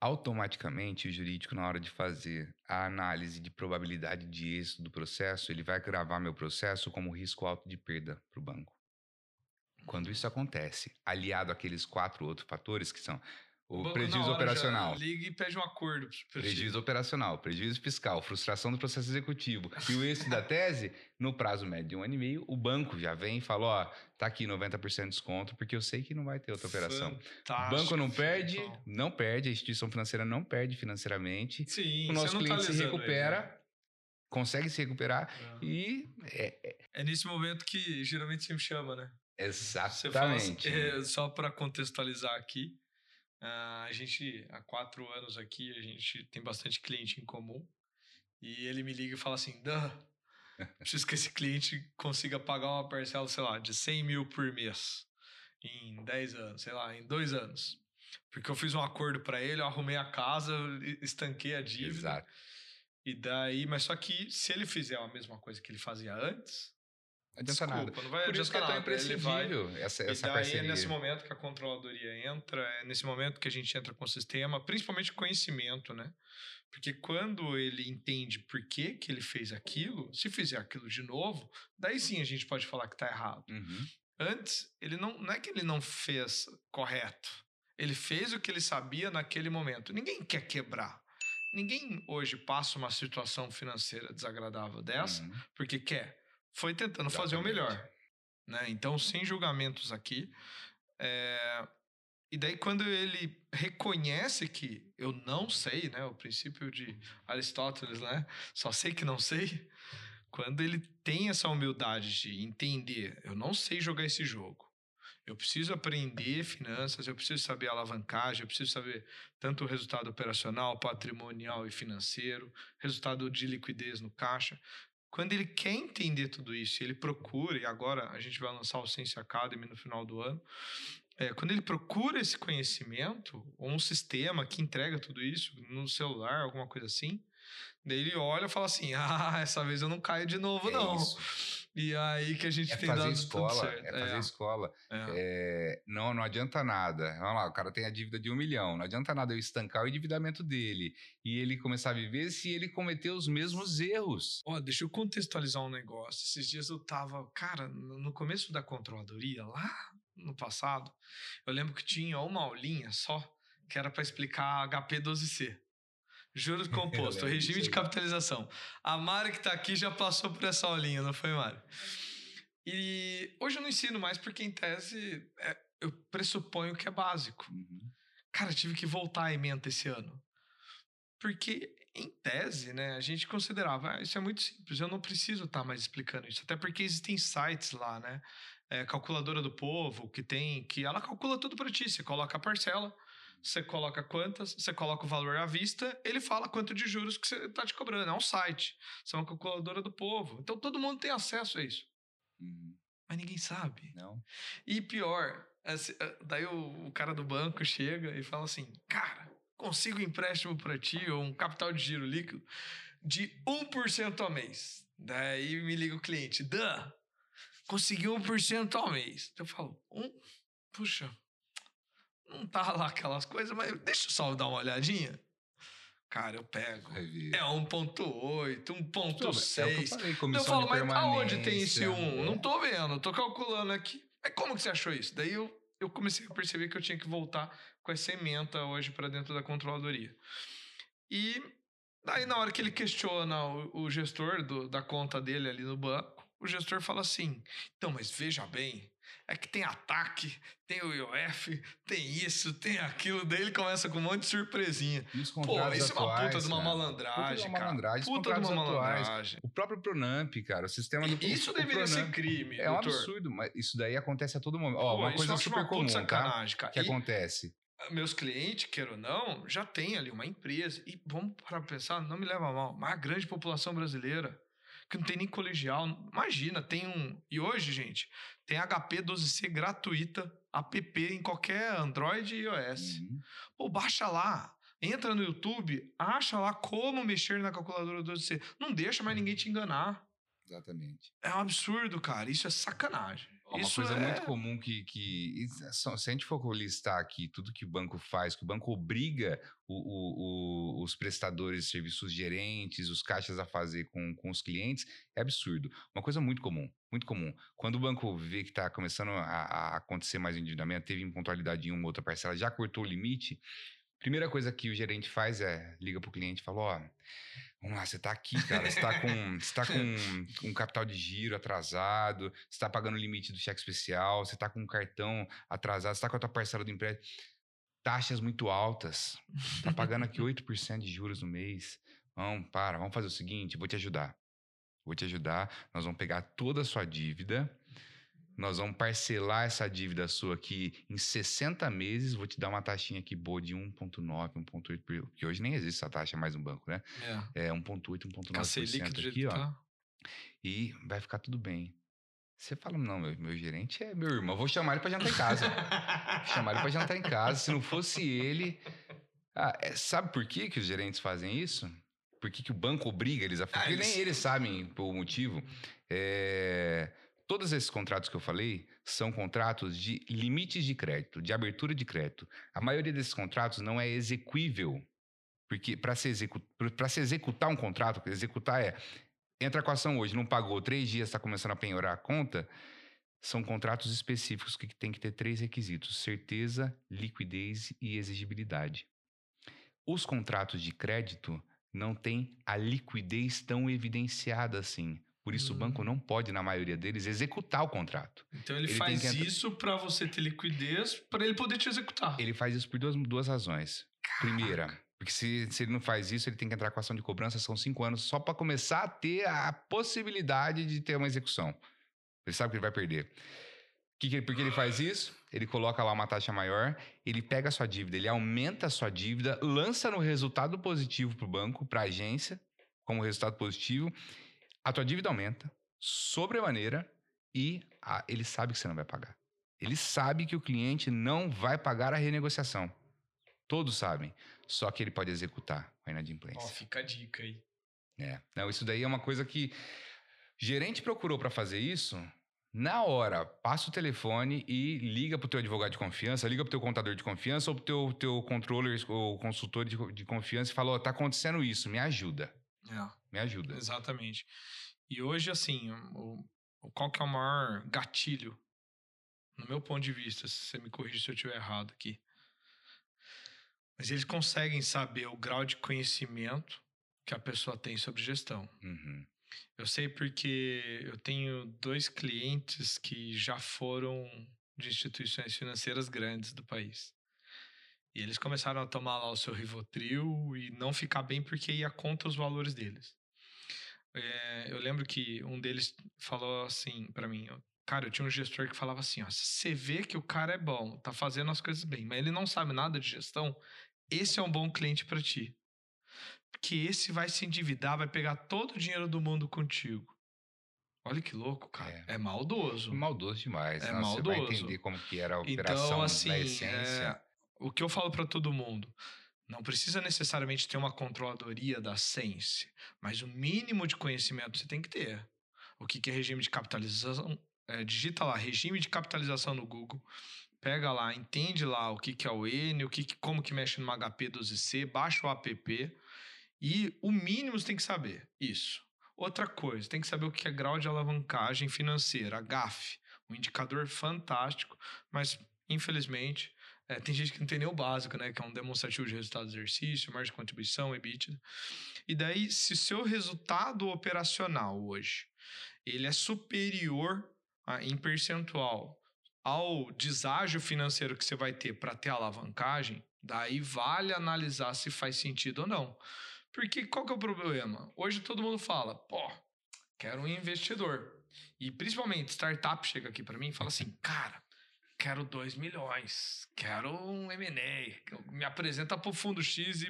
automaticamente, o jurídico, na hora de fazer a análise de probabilidade de êxito do processo, ele vai gravar meu processo como risco alto de perda para o banco. Quando isso acontece, aliado àqueles quatro outros fatores, que são O, banco prejuízo operacional. Liga e pede um acordo. Prejuízo operacional, prejuízo fiscal, frustração do processo executivo. E o êxito da tese, no prazo médio de um ano e meio, o banco já vem e fala: ó, tá aqui 90% de desconto, porque eu sei que não vai ter outra operação. Fantástico, O banco não perde, Filipão. não perde, a instituição financeira não perde financeiramente. Sim, O nosso tá cliente se lesando ele, recupera, né? consegue se recuperar É. e é, É nesse momento que geralmente você me chama, né? Exatamente. assim, é, só para contextualizar aqui, ah, a gente, há quatro anos aqui, a gente tem bastante cliente em comum. E ele me liga e fala assim: Dan, preciso que esse cliente consiga pagar uma parcela, sei lá, de 100 mil por mês em 10 anos, sei lá, em dois anos. Porque eu fiz um acordo para ele, eu arrumei a casa, estanquei a dívida. Exato. E daí, mas só que se ele fizer a mesma coisa que ele fazia antes, Adianta nada. desculpa, não vai Por isso que é tão nada. Ele vai, imprescindível essa, e essa daí parceria. é nesse momento que a controladoria entra, é nesse momento que a gente entra com o sistema, principalmente conhecimento, né? Porque quando ele entende por que, que ele fez aquilo, se fizer aquilo de novo, daí sim a gente pode falar que tá errado. Uhum. Antes, ele não, não é que ele não fez correto. Ele fez o que ele sabia naquele momento. Ninguém quer quebrar. Ninguém hoje passa uma situação financeira desagradável dessa Uhum. porque quer. Foi tentando fazer o Exatamente. melhor. Né? Então, sem julgamentos aqui. é, E daí, quando ele reconhece que eu não sei, né? O princípio de Aristóteles, né? Só sei que não sei. Quando ele tem essa humildade de entender, eu não sei jogar esse jogo. Eu preciso aprender finanças, eu preciso saber alavancagem, eu preciso saber tanto o resultado operacional, patrimonial e financeiro, resultado de liquidez no caixa. Quando ele quer entender tudo isso, ele procura, e agora a gente vai lançar o Sense Academy no final do ano, é, quando ele procura esse conhecimento, ou um sistema que entrega tudo isso no celular, alguma coisa assim, daí ele olha e fala assim: Ah, essa vez eu não caio de novo, É não. isso. E aí que a gente É tem fazer dado escola, tudo certo. é fazer escola. é. É, não, não adianta nada. Vamos lá, o cara tem a dívida de um milhão. Não adianta nada eu estancar o endividamento dele e ele começar a viver se ele cometer os mesmos erros. Ó, deixa eu contextualizar um negócio. Esses dias eu tava, cara, no no começo da controladoria, lá no passado, eu lembro que tinha uma aulinha só que era para explicar HP12C. Juros composto, lembro regime de capitalização. A Mari que tá aqui já passou por essa aulinha, não foi, Mari? E hoje eu não ensino mais porque, em tese, é- eu pressuponho que é básico. Uhum. Cara, tive que voltar a ementa esse ano. Porque, em tese, né, a gente considerava, ah, isso é muito simples, eu não preciso estar mais explicando isso. Até porque existem sites lá, né? É, calculadora do povo, que tem, que ela calcula tudo para ti. Você coloca a parcela, você coloca quantas, você coloca o valor à vista, ele fala quanto de juros que você está te cobrando. É um site. Isso é uma calculadora do povo. Então todo mundo tem acesso a isso. Uhum. Mas ninguém sabe. Não? E pior, assim, ah, daí o, o cara do banco chega e fala assim: Cara, consigo um empréstimo para ti ou um capital de giro líquido de 1% ao mês. Daí me liga o cliente: Dan, consegui 1% ao mês. Eu falo: um, Puxa, não tá lá aquelas coisas, mas deixa eu só dar uma olhadinha. Cara, eu pego. É 1.8, Tudo bem, É o que eu 1.6. Eu falo, mas aonde tem esse permanência. 1? É. Não tô vendo, tô calculando aqui. Mas como que você achou isso? Daí eu, eu comecei a perceber que eu tinha que voltar com essa ementa hoje para dentro da controladoria. E daí, na hora que ele questiona o, o gestor do- da conta dele ali no banco, o gestor fala assim: então, mas veja bem. É que tem ataque, tem o IOF, tem isso, tem aquilo. Daí ele começa com um monte de surpresinha. Pô, isso é uma atuais, puta de uma cara, malandragem, puta cara. malandragem, Puta de uma atuais. malandragem. O próprio Pronamp, cara, o sistema do Isso o deveria ser Pronamp crime, É um doutor. absurdo, mas isso daí acontece a todo momento. Ó, Pô, uma coisa super uma comum, tá? sacanagem, cara. Que E acontece. meus clientes, queira ou não, já tem ali uma empresa. E vamos para pensar, não me leva mal, mas a grande população brasileira, que não tem nem colegial. Imagina, tem um. E hoje, gente, tem HP 12C gratuita, app em qualquer Android e iOS. Uhum. Pô, baixa lá. Entra no YouTube, acha lá como mexer na calculadora 12C. Não deixa mais ninguém te enganar. Exatamente. É um absurdo, cara. Isso é sacanagem. Uma Isso coisa é- muito comum que, que. Se a gente for listar aqui tudo que o banco faz, que o banco obriga o- o- o- os prestadores de serviços, os gerentes, os caixas a fazer com, com os clientes, é absurdo. Uma coisa muito comum, muito comum. Quando o banco vê que está começando a, a acontecer mais endividamento, teve impontualidade em uma outra parcela, já cortou o limite, primeira coisa que o gerente faz é liga para o cliente e fala: Ó, vamos lá, você está aqui, cara, você está com, você tá com um capital de giro atrasado, você está pagando o limite do cheque especial, você está com um cartão atrasado, você está com a tua parcela do empréstimo. Taxas muito altas. Tá pagando aqui 8% de juros no mês. Não, para, vamos fazer o seguinte, vou te ajudar. Vou te ajudar, nós vamos pegar toda a sua dívida, nós vamos parcelar essa dívida sua aqui em 60 meses, vou te dar uma taxinha aqui boa de 1,9, 1,8, porque hoje nem existe essa taxa mais no banco, né? É. É 1,8, Cacei 1,9% líquido do jeito aqui, que ó tá. e vai ficar tudo bem. Você fala, não, meu, meu gerente é meu irmão, vou chamar ele para jantar em casa. Vou chamar ele para jantar em casa. Se não fosse ele. Ah, é, sabe por que, que os gerentes fazem isso? Por que, que o banco obriga eles a fazer? Ah, Porque eles- nem eles sabem o motivo. É, Todos esses contratos que eu falei são contratos de limites de crédito, de abertura de crédito. A maioria desses contratos não é execuível. Porque para se, execu se executar um contrato, executar é entra com a ação hoje, não pagou, três dias está começando a penhorar a conta, são contratos específicos que tem que ter três requisitos: certeza, liquidez e exigibilidade. Os contratos de crédito não têm a liquidez tão evidenciada assim. Por isso, o banco Hum. não pode, na maioria deles, executar o contrato. Então ele, Ele faz que isso pra você ter liquidez, pra ele poder te executar. Ele faz isso por duas, duas razões. Primeira, porque se, se ele não faz isso, ele tem que entrar com ação de cobrança, são cinco anos, só para começar a ter a possibilidade de ter uma execução. Ele sabe que ele vai perder. Que que ele- por que ele faz isso? Ele coloca lá uma taxa maior, ele pega a sua dívida, ele aumenta a sua dívida, lança no resultado positivo para o banco, para a agência, como resultado positivo. A tua dívida aumenta, sobremaneira, e a- ele sabe que você não vai pagar. Ele sabe que o cliente não vai pagar a renegociação. Todos sabem. Só que ele pode executar a Ó, inadimplência. fica a dica aí. É. Não, isso daí é uma coisa que gerente procurou para fazer isso. Na hora, passa o telefone e liga pro teu advogado de confiança, liga pro teu contador de confiança ou pro teu, teu controller ou consultor de, de confiança e fala: Ó, tá acontecendo isso, me ajuda. É. Me ajuda. Exatamente. E hoje, assim, o, o- qual que é o maior gatilho, no meu ponto de vista, se você me corrige se eu estiver errado aqui. Mas eles conseguem saber o grau de conhecimento que a pessoa tem sobre gestão. Uhum. Eu sei porque eu tenho dois clientes que já foram de instituições financeiras grandes do país. E eles começaram a tomar lá o seu Rivotril e não ficar bem porque ia contra os valores deles. É, eu lembro que um deles falou assim pra mim, cara, eu tinha um gestor que falava assim, ó, se você vê que o cara é bom, tá fazendo as coisas bem, mas ele não sabe nada de gestão, esse é um bom cliente pra ti. Porque esse vai se endividar, vai pegar todo o dinheiro do mundo contigo. Olha que louco, cara. É, maldoso. Maldoso demais. É né? Você vai maldoso. entender como que era a operação Então, assim, da essência. é, o que eu falo pra todo mundo, não precisa necessariamente ter uma controladoria da Sense, mas o mínimo de conhecimento você tem que ter. O que, que é regime de capitalização? É, digita lá, regime de capitalização no Google. Pega lá, entende lá o que, que é o N, o que, que- como que mexe no HP12C, baixa o app. E o mínimo você tem que saber. Isso. Outra coisa, tem que saber o que é grau de alavancagem financeira, GAF. Um indicador fantástico, mas infelizmente é, tem gente que não tem nem o básico, né? Que é um demonstrativo de resultado do exercício, margem de contribuição, EBITDA. E daí, se seu resultado operacional hoje ele é superior a- em percentual ao deságio financeiro que você vai ter para ter alavancagem, daí vale analisar se faz sentido ou não. Porque qual que é o problema? Hoje todo mundo fala, pô, quero um investidor. E principalmente startup chega aqui para mim e fala assim, cara, quero 2 milhões, quero um M&A, me apresenta para o fundo XYZ.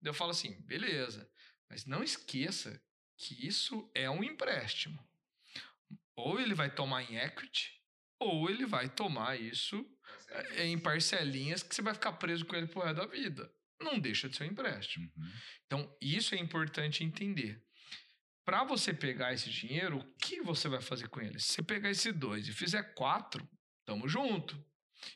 Eu falo assim, beleza, mas não esqueça que isso é um empréstimo. Ou ele vai tomar em equity, ou ele vai tomar isso é, em parcelinhas que você vai ficar preso com ele pro resto da vida. Não deixa de ser um empréstimo. Uhum. Então, isso é importante entender. Para você pegar esse dinheiro, o que você vai fazer com ele? Se você pegar esse dois e fizer quatro, tamo junto.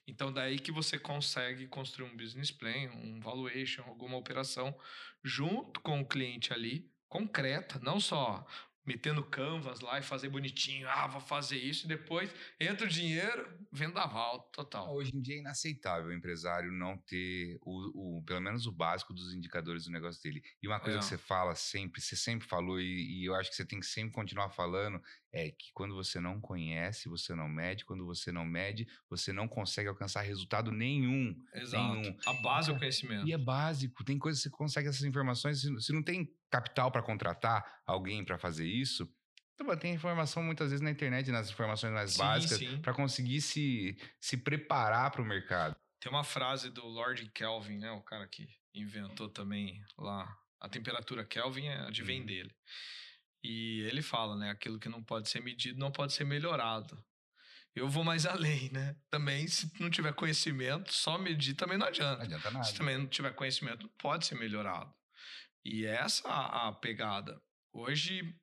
Então, daí que você consegue construir um business plan, um valuation, alguma operação junto com o cliente ali, concreta, não só metendo canvas lá e fazer bonitinho, ah, vou fazer isso, e depois entra o dinheiro, vendaval total. Hoje em dia é inaceitável o empresário não ter o, o pelo menos o básico dos indicadores do negócio dele. E uma coisa É. que você fala sempre, você sempre falou, e, e eu acho que você tem que sempre continuar falando, é que quando você não conhece, você não mede, quando você não mede, você não consegue alcançar resultado nenhum. Exato. Nenhum. A base é o conhecimento. E é básico, tem coisas que você consegue essas informações. Se, se não tem capital para contratar alguém para fazer isso, então, tem informação muitas vezes na internet, nas informações mais Sim, básicas, para conseguir se, se preparar para o mercado. Tem uma frase do Lord Kelvin, né? O cara que inventou também lá a temperatura Kelvin, é advém Uhum. dele. E ele fala, né? Aquilo que não pode ser medido não pode ser melhorado. Eu vou mais além, né? Também, se não tiver conhecimento, só medir também não Não adianta. adianta nada. Se também não tiver conhecimento, não pode ser melhorado. E essa a, a pegada. Hoje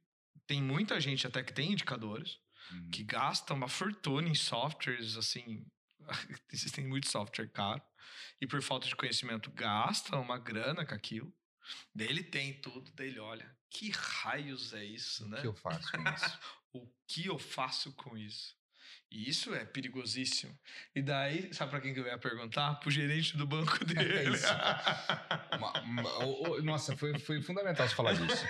tem muita gente até que tem indicadores, Uhum. que gasta uma fortuna em softwares, assim, existem muito software caro, e por falta de conhecimento gasta uma grana com aquilo. Daí ele tem tudo, daí ele olha, que raios é isso, O né? que eu faço com isso? O que eu faço com isso? E isso é perigosíssimo. E daí, sabe para quem que eu ia perguntar? Pro gerente do banco dele. isso. Uma- uma- o- o- nossa, foi, foi fundamental você falar disso.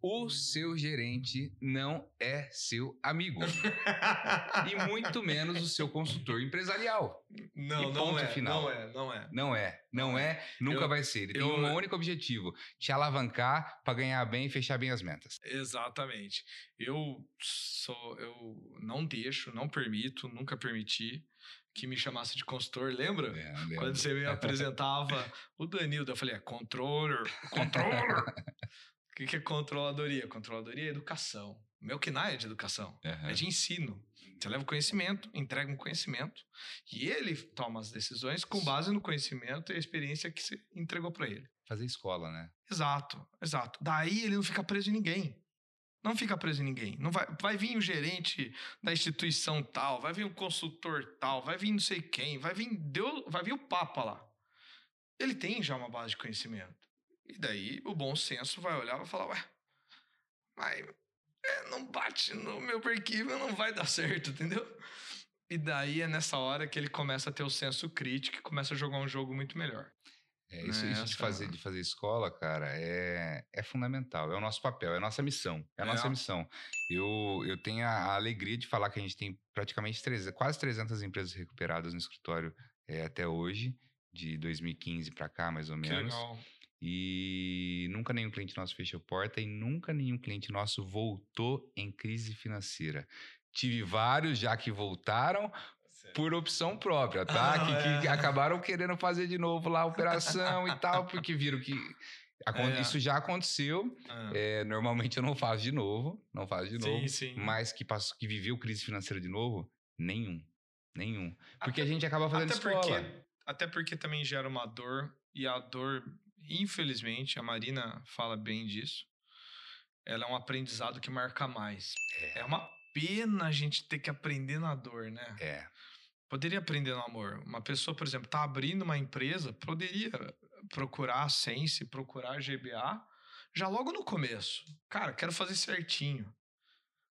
O seu gerente não é seu amigo. E muito menos o seu consultor empresarial. não, não é, final. não é, não é. Não é, não é, nunca Eu- vai ser. Ele tem eu- um único objetivo: te alavancar para ganhar bem e fechar bem as metas. Exatamente. Eu sou, eu não deixo, não permito, nunca permiti que me chamasse de consultor, lembra? É, Quando você me apresentava o Danildo, eu falei, é controller, controller. O que, que é controladoria? Controladoria é educação. Meu KNAI é de educação, é de ensino. Você leva o conhecimento, entrega um conhecimento e ele toma as decisões com base no conhecimento e a experiência que você entregou para ele. Fazer escola, né? Exato, exato. Daí ele não fica preso em ninguém. Não fica preso em ninguém. Não vai, vai vir o gerente da instituição tal, vai vir o consultor tal, vai vir não sei quem, vai vir Deus, vai vir o Papa lá. Ele tem já uma base de conhecimento. E daí o bom senso vai olhar e vai falar, ué, mas é, não bate no meu arquivo, não vai dar certo, entendeu? E daí é nessa hora que ele começa a ter o senso crítico e começa a jogar um jogo muito melhor. É, isso, Né, isso de, fazer, de fazer escola, cara, é, é fundamental. É o nosso papel, é a nossa missão. É a nossa É. missão. Eu, eu tenho a, alegria de falar que a gente tem praticamente 300, quase 300 empresas recuperadas no escritório é, até hoje, de 2015 para cá, mais ou Que menos. legal. E nunca nenhum cliente nosso fechou porta e nunca nenhum cliente nosso voltou em crise financeira. Tive vários já que voltaram por opção própria, tá? Ah, que, que é. acabaram querendo fazer de novo lá a operação e tal, porque viram que É. isso já aconteceu. Ah, É, normalmente eu não faço de novo, não faço de novo. sim, sim. Mas que, passou, que viveu crise financeira de novo, nenhum. Nenhum. Porque Até- a gente acaba fazendo até escola. porque, até porque também gera uma dor, e a dor, infelizmente, a Marina fala bem disso, ela é um aprendizado que marca mais. É, uma pena a gente ter que aprender na dor, né? É. Poderia aprender no amor. Uma pessoa, por exemplo, tá abrindo uma empresa, poderia procurar a Sense, procurar a GBA, já logo no começo. Cara, quero fazer certinho.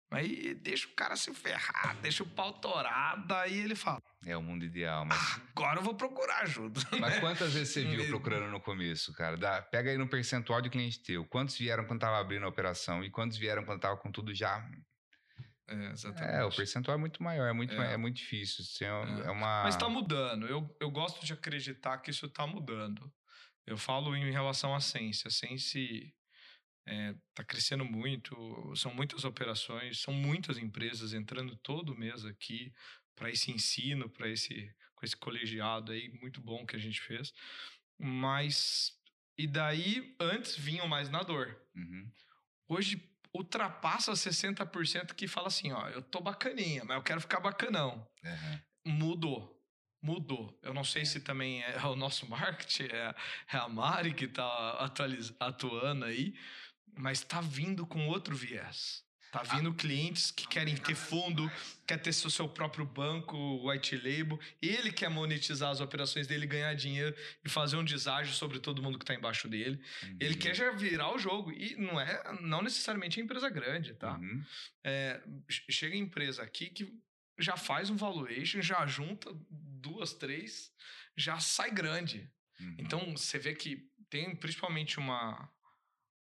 Aí deixa o cara se ferrar, deixa o pau torar, daí ele fala: É o mundo ideal, mas agora eu vou procurar ajuda. Mas quantas vezes você viu procurando no começo, cara? Dá- pega aí no percentual de cliente teu. Quantos vieram quando tava abrindo a operação e quantos vieram quando tava com tudo já? É, exatamente. É, o percentual é muito maior, é muito, É. é muito difícil. Isso é, É. uma. Mas tá mudando. Eu, eu gosto de acreditar que isso tá mudando. Eu falo em relação à Sense. A Sense é, tá crescendo muito, são muitas operações, são muitas empresas entrando todo mês aqui para esse ensino, para esse com esse colegiado aí muito bom que a gente fez. Mas e daí antes vinham mais na dor. Uhum. Hoje ultrapassa 60% que fala assim, ó, eu tô bacaninha, mas eu quero ficar bacanão Aham. mudou. Mudou. Eu não sei se também é o nosso marketing, é, é a Mari que está atuando aí, mas tá vindo com outro viés. Tá vindo clientes que querem ter fundo, quer ter seu, seu próprio banco, white label. Ele quer monetizar as operações dele, ganhar dinheiro e fazer um deságio sobre todo mundo que está embaixo dele. Ele Uhum. quer já virar o jogo. E não é não necessariamente é empresa grande, tá? Uhum. É, che- chega empresa aqui que já faz um valuation, já junta duas, três, já sai grande. Uhum. Então você vê que tem principalmente uma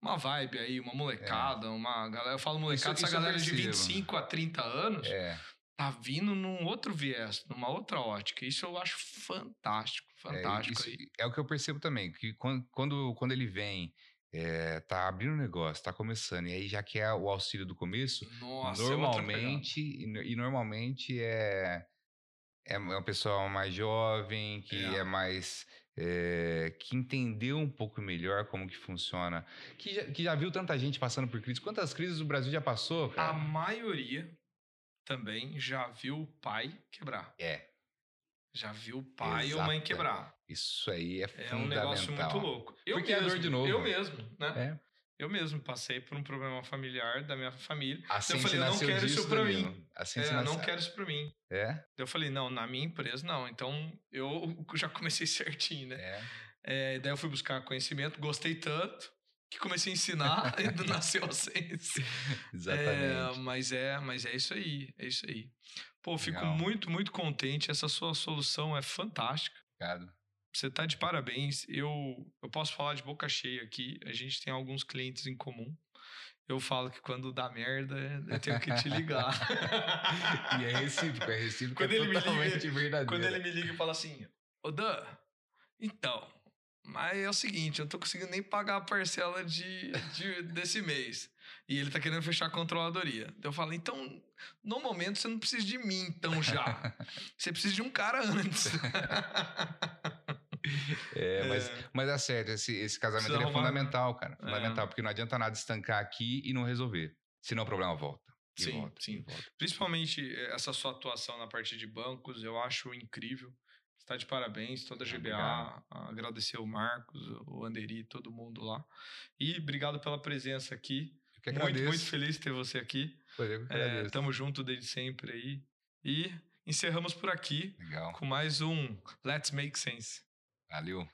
uma vibe aí, uma molecada, uma galera, eu falo molecada, Isso- essa isso eu galera de percebo. 25 a 30 anos É, tá vindo num outro viés, numa outra ótica. Isso eu acho fantástico, é, fantástico isso aí. é o que eu percebo também, que quan- quando, quando ele vem, é, tá abrindo um negócio, tá começando, e aí já quer o auxílio do começo, Nossa, é normalmente, e, e normalmente é, é uma pessoa mais jovem, que É. é, mais. É, que entendeu um pouco melhor como que funciona, que já, que já viu tanta gente passando por crise. Quantas crises o Brasil já passou, A cara? maioria também já viu o pai quebrar. É, Já viu o pai ou mãe Exato. quebrar. isso aí é, É um fundamental. negócio muito louco. Eu Porque é mesmo, dor de novo. Eu mesmo, né? É. Eu mesmo passei por um problema familiar da minha família. A eu Sense falei, eu não quero isso disso, pra Danilo. mim. A É, eu não quero isso pra mim. É, eu falei, não, na minha empresa não. Então eu já comecei certinho, né? é. É, daí eu fui buscar conhecimento, gostei tanto que comecei a ensinar e nasceu a Sense. Exatamente. É, mas é, mas é isso aí, é isso aí. Pô, fico Legal. muito, muito contente. Essa sua solução é fantástica. Obrigado. Você tá de parabéns. Eu, eu posso falar de boca cheia aqui. A gente tem alguns clientes em comum. Eu falo que quando dá merda, eu tenho que te ligar. E é recíproco, é recíproco, Quando é ele me liga- totalmente verdadeiro. Quando ele me liga e fala assim, ô Dan, então, mas é o seguinte, eu não tô conseguindo nem pagar a parcela de, de- desse mês. E ele tá querendo fechar a controladoria. Daí Eu falo, então, no momento você não precisa de mim, então já. Você precisa de um cara antes. É, mas, É. mas é certo, esse, esse casamento é arrumar- fundamental, cara. É. Fundamental, porque não adianta nada estancar aqui e não resolver. Senão o problema volta. Sim, volta, sim. volta. Principalmente eh, essa sua atuação na parte de bancos, eu acho incrível. Está de parabéns, toda a Ah, GBA. obrigado. Agradecer o Marcos, o Anderi, todo mundo lá. E obrigado pela presença aqui. Muito, muito feliz de ter você aqui. É, tamo junto desde sempre aí. E encerramos por aqui Legal. com mais um Let's Make Sense. Valeu.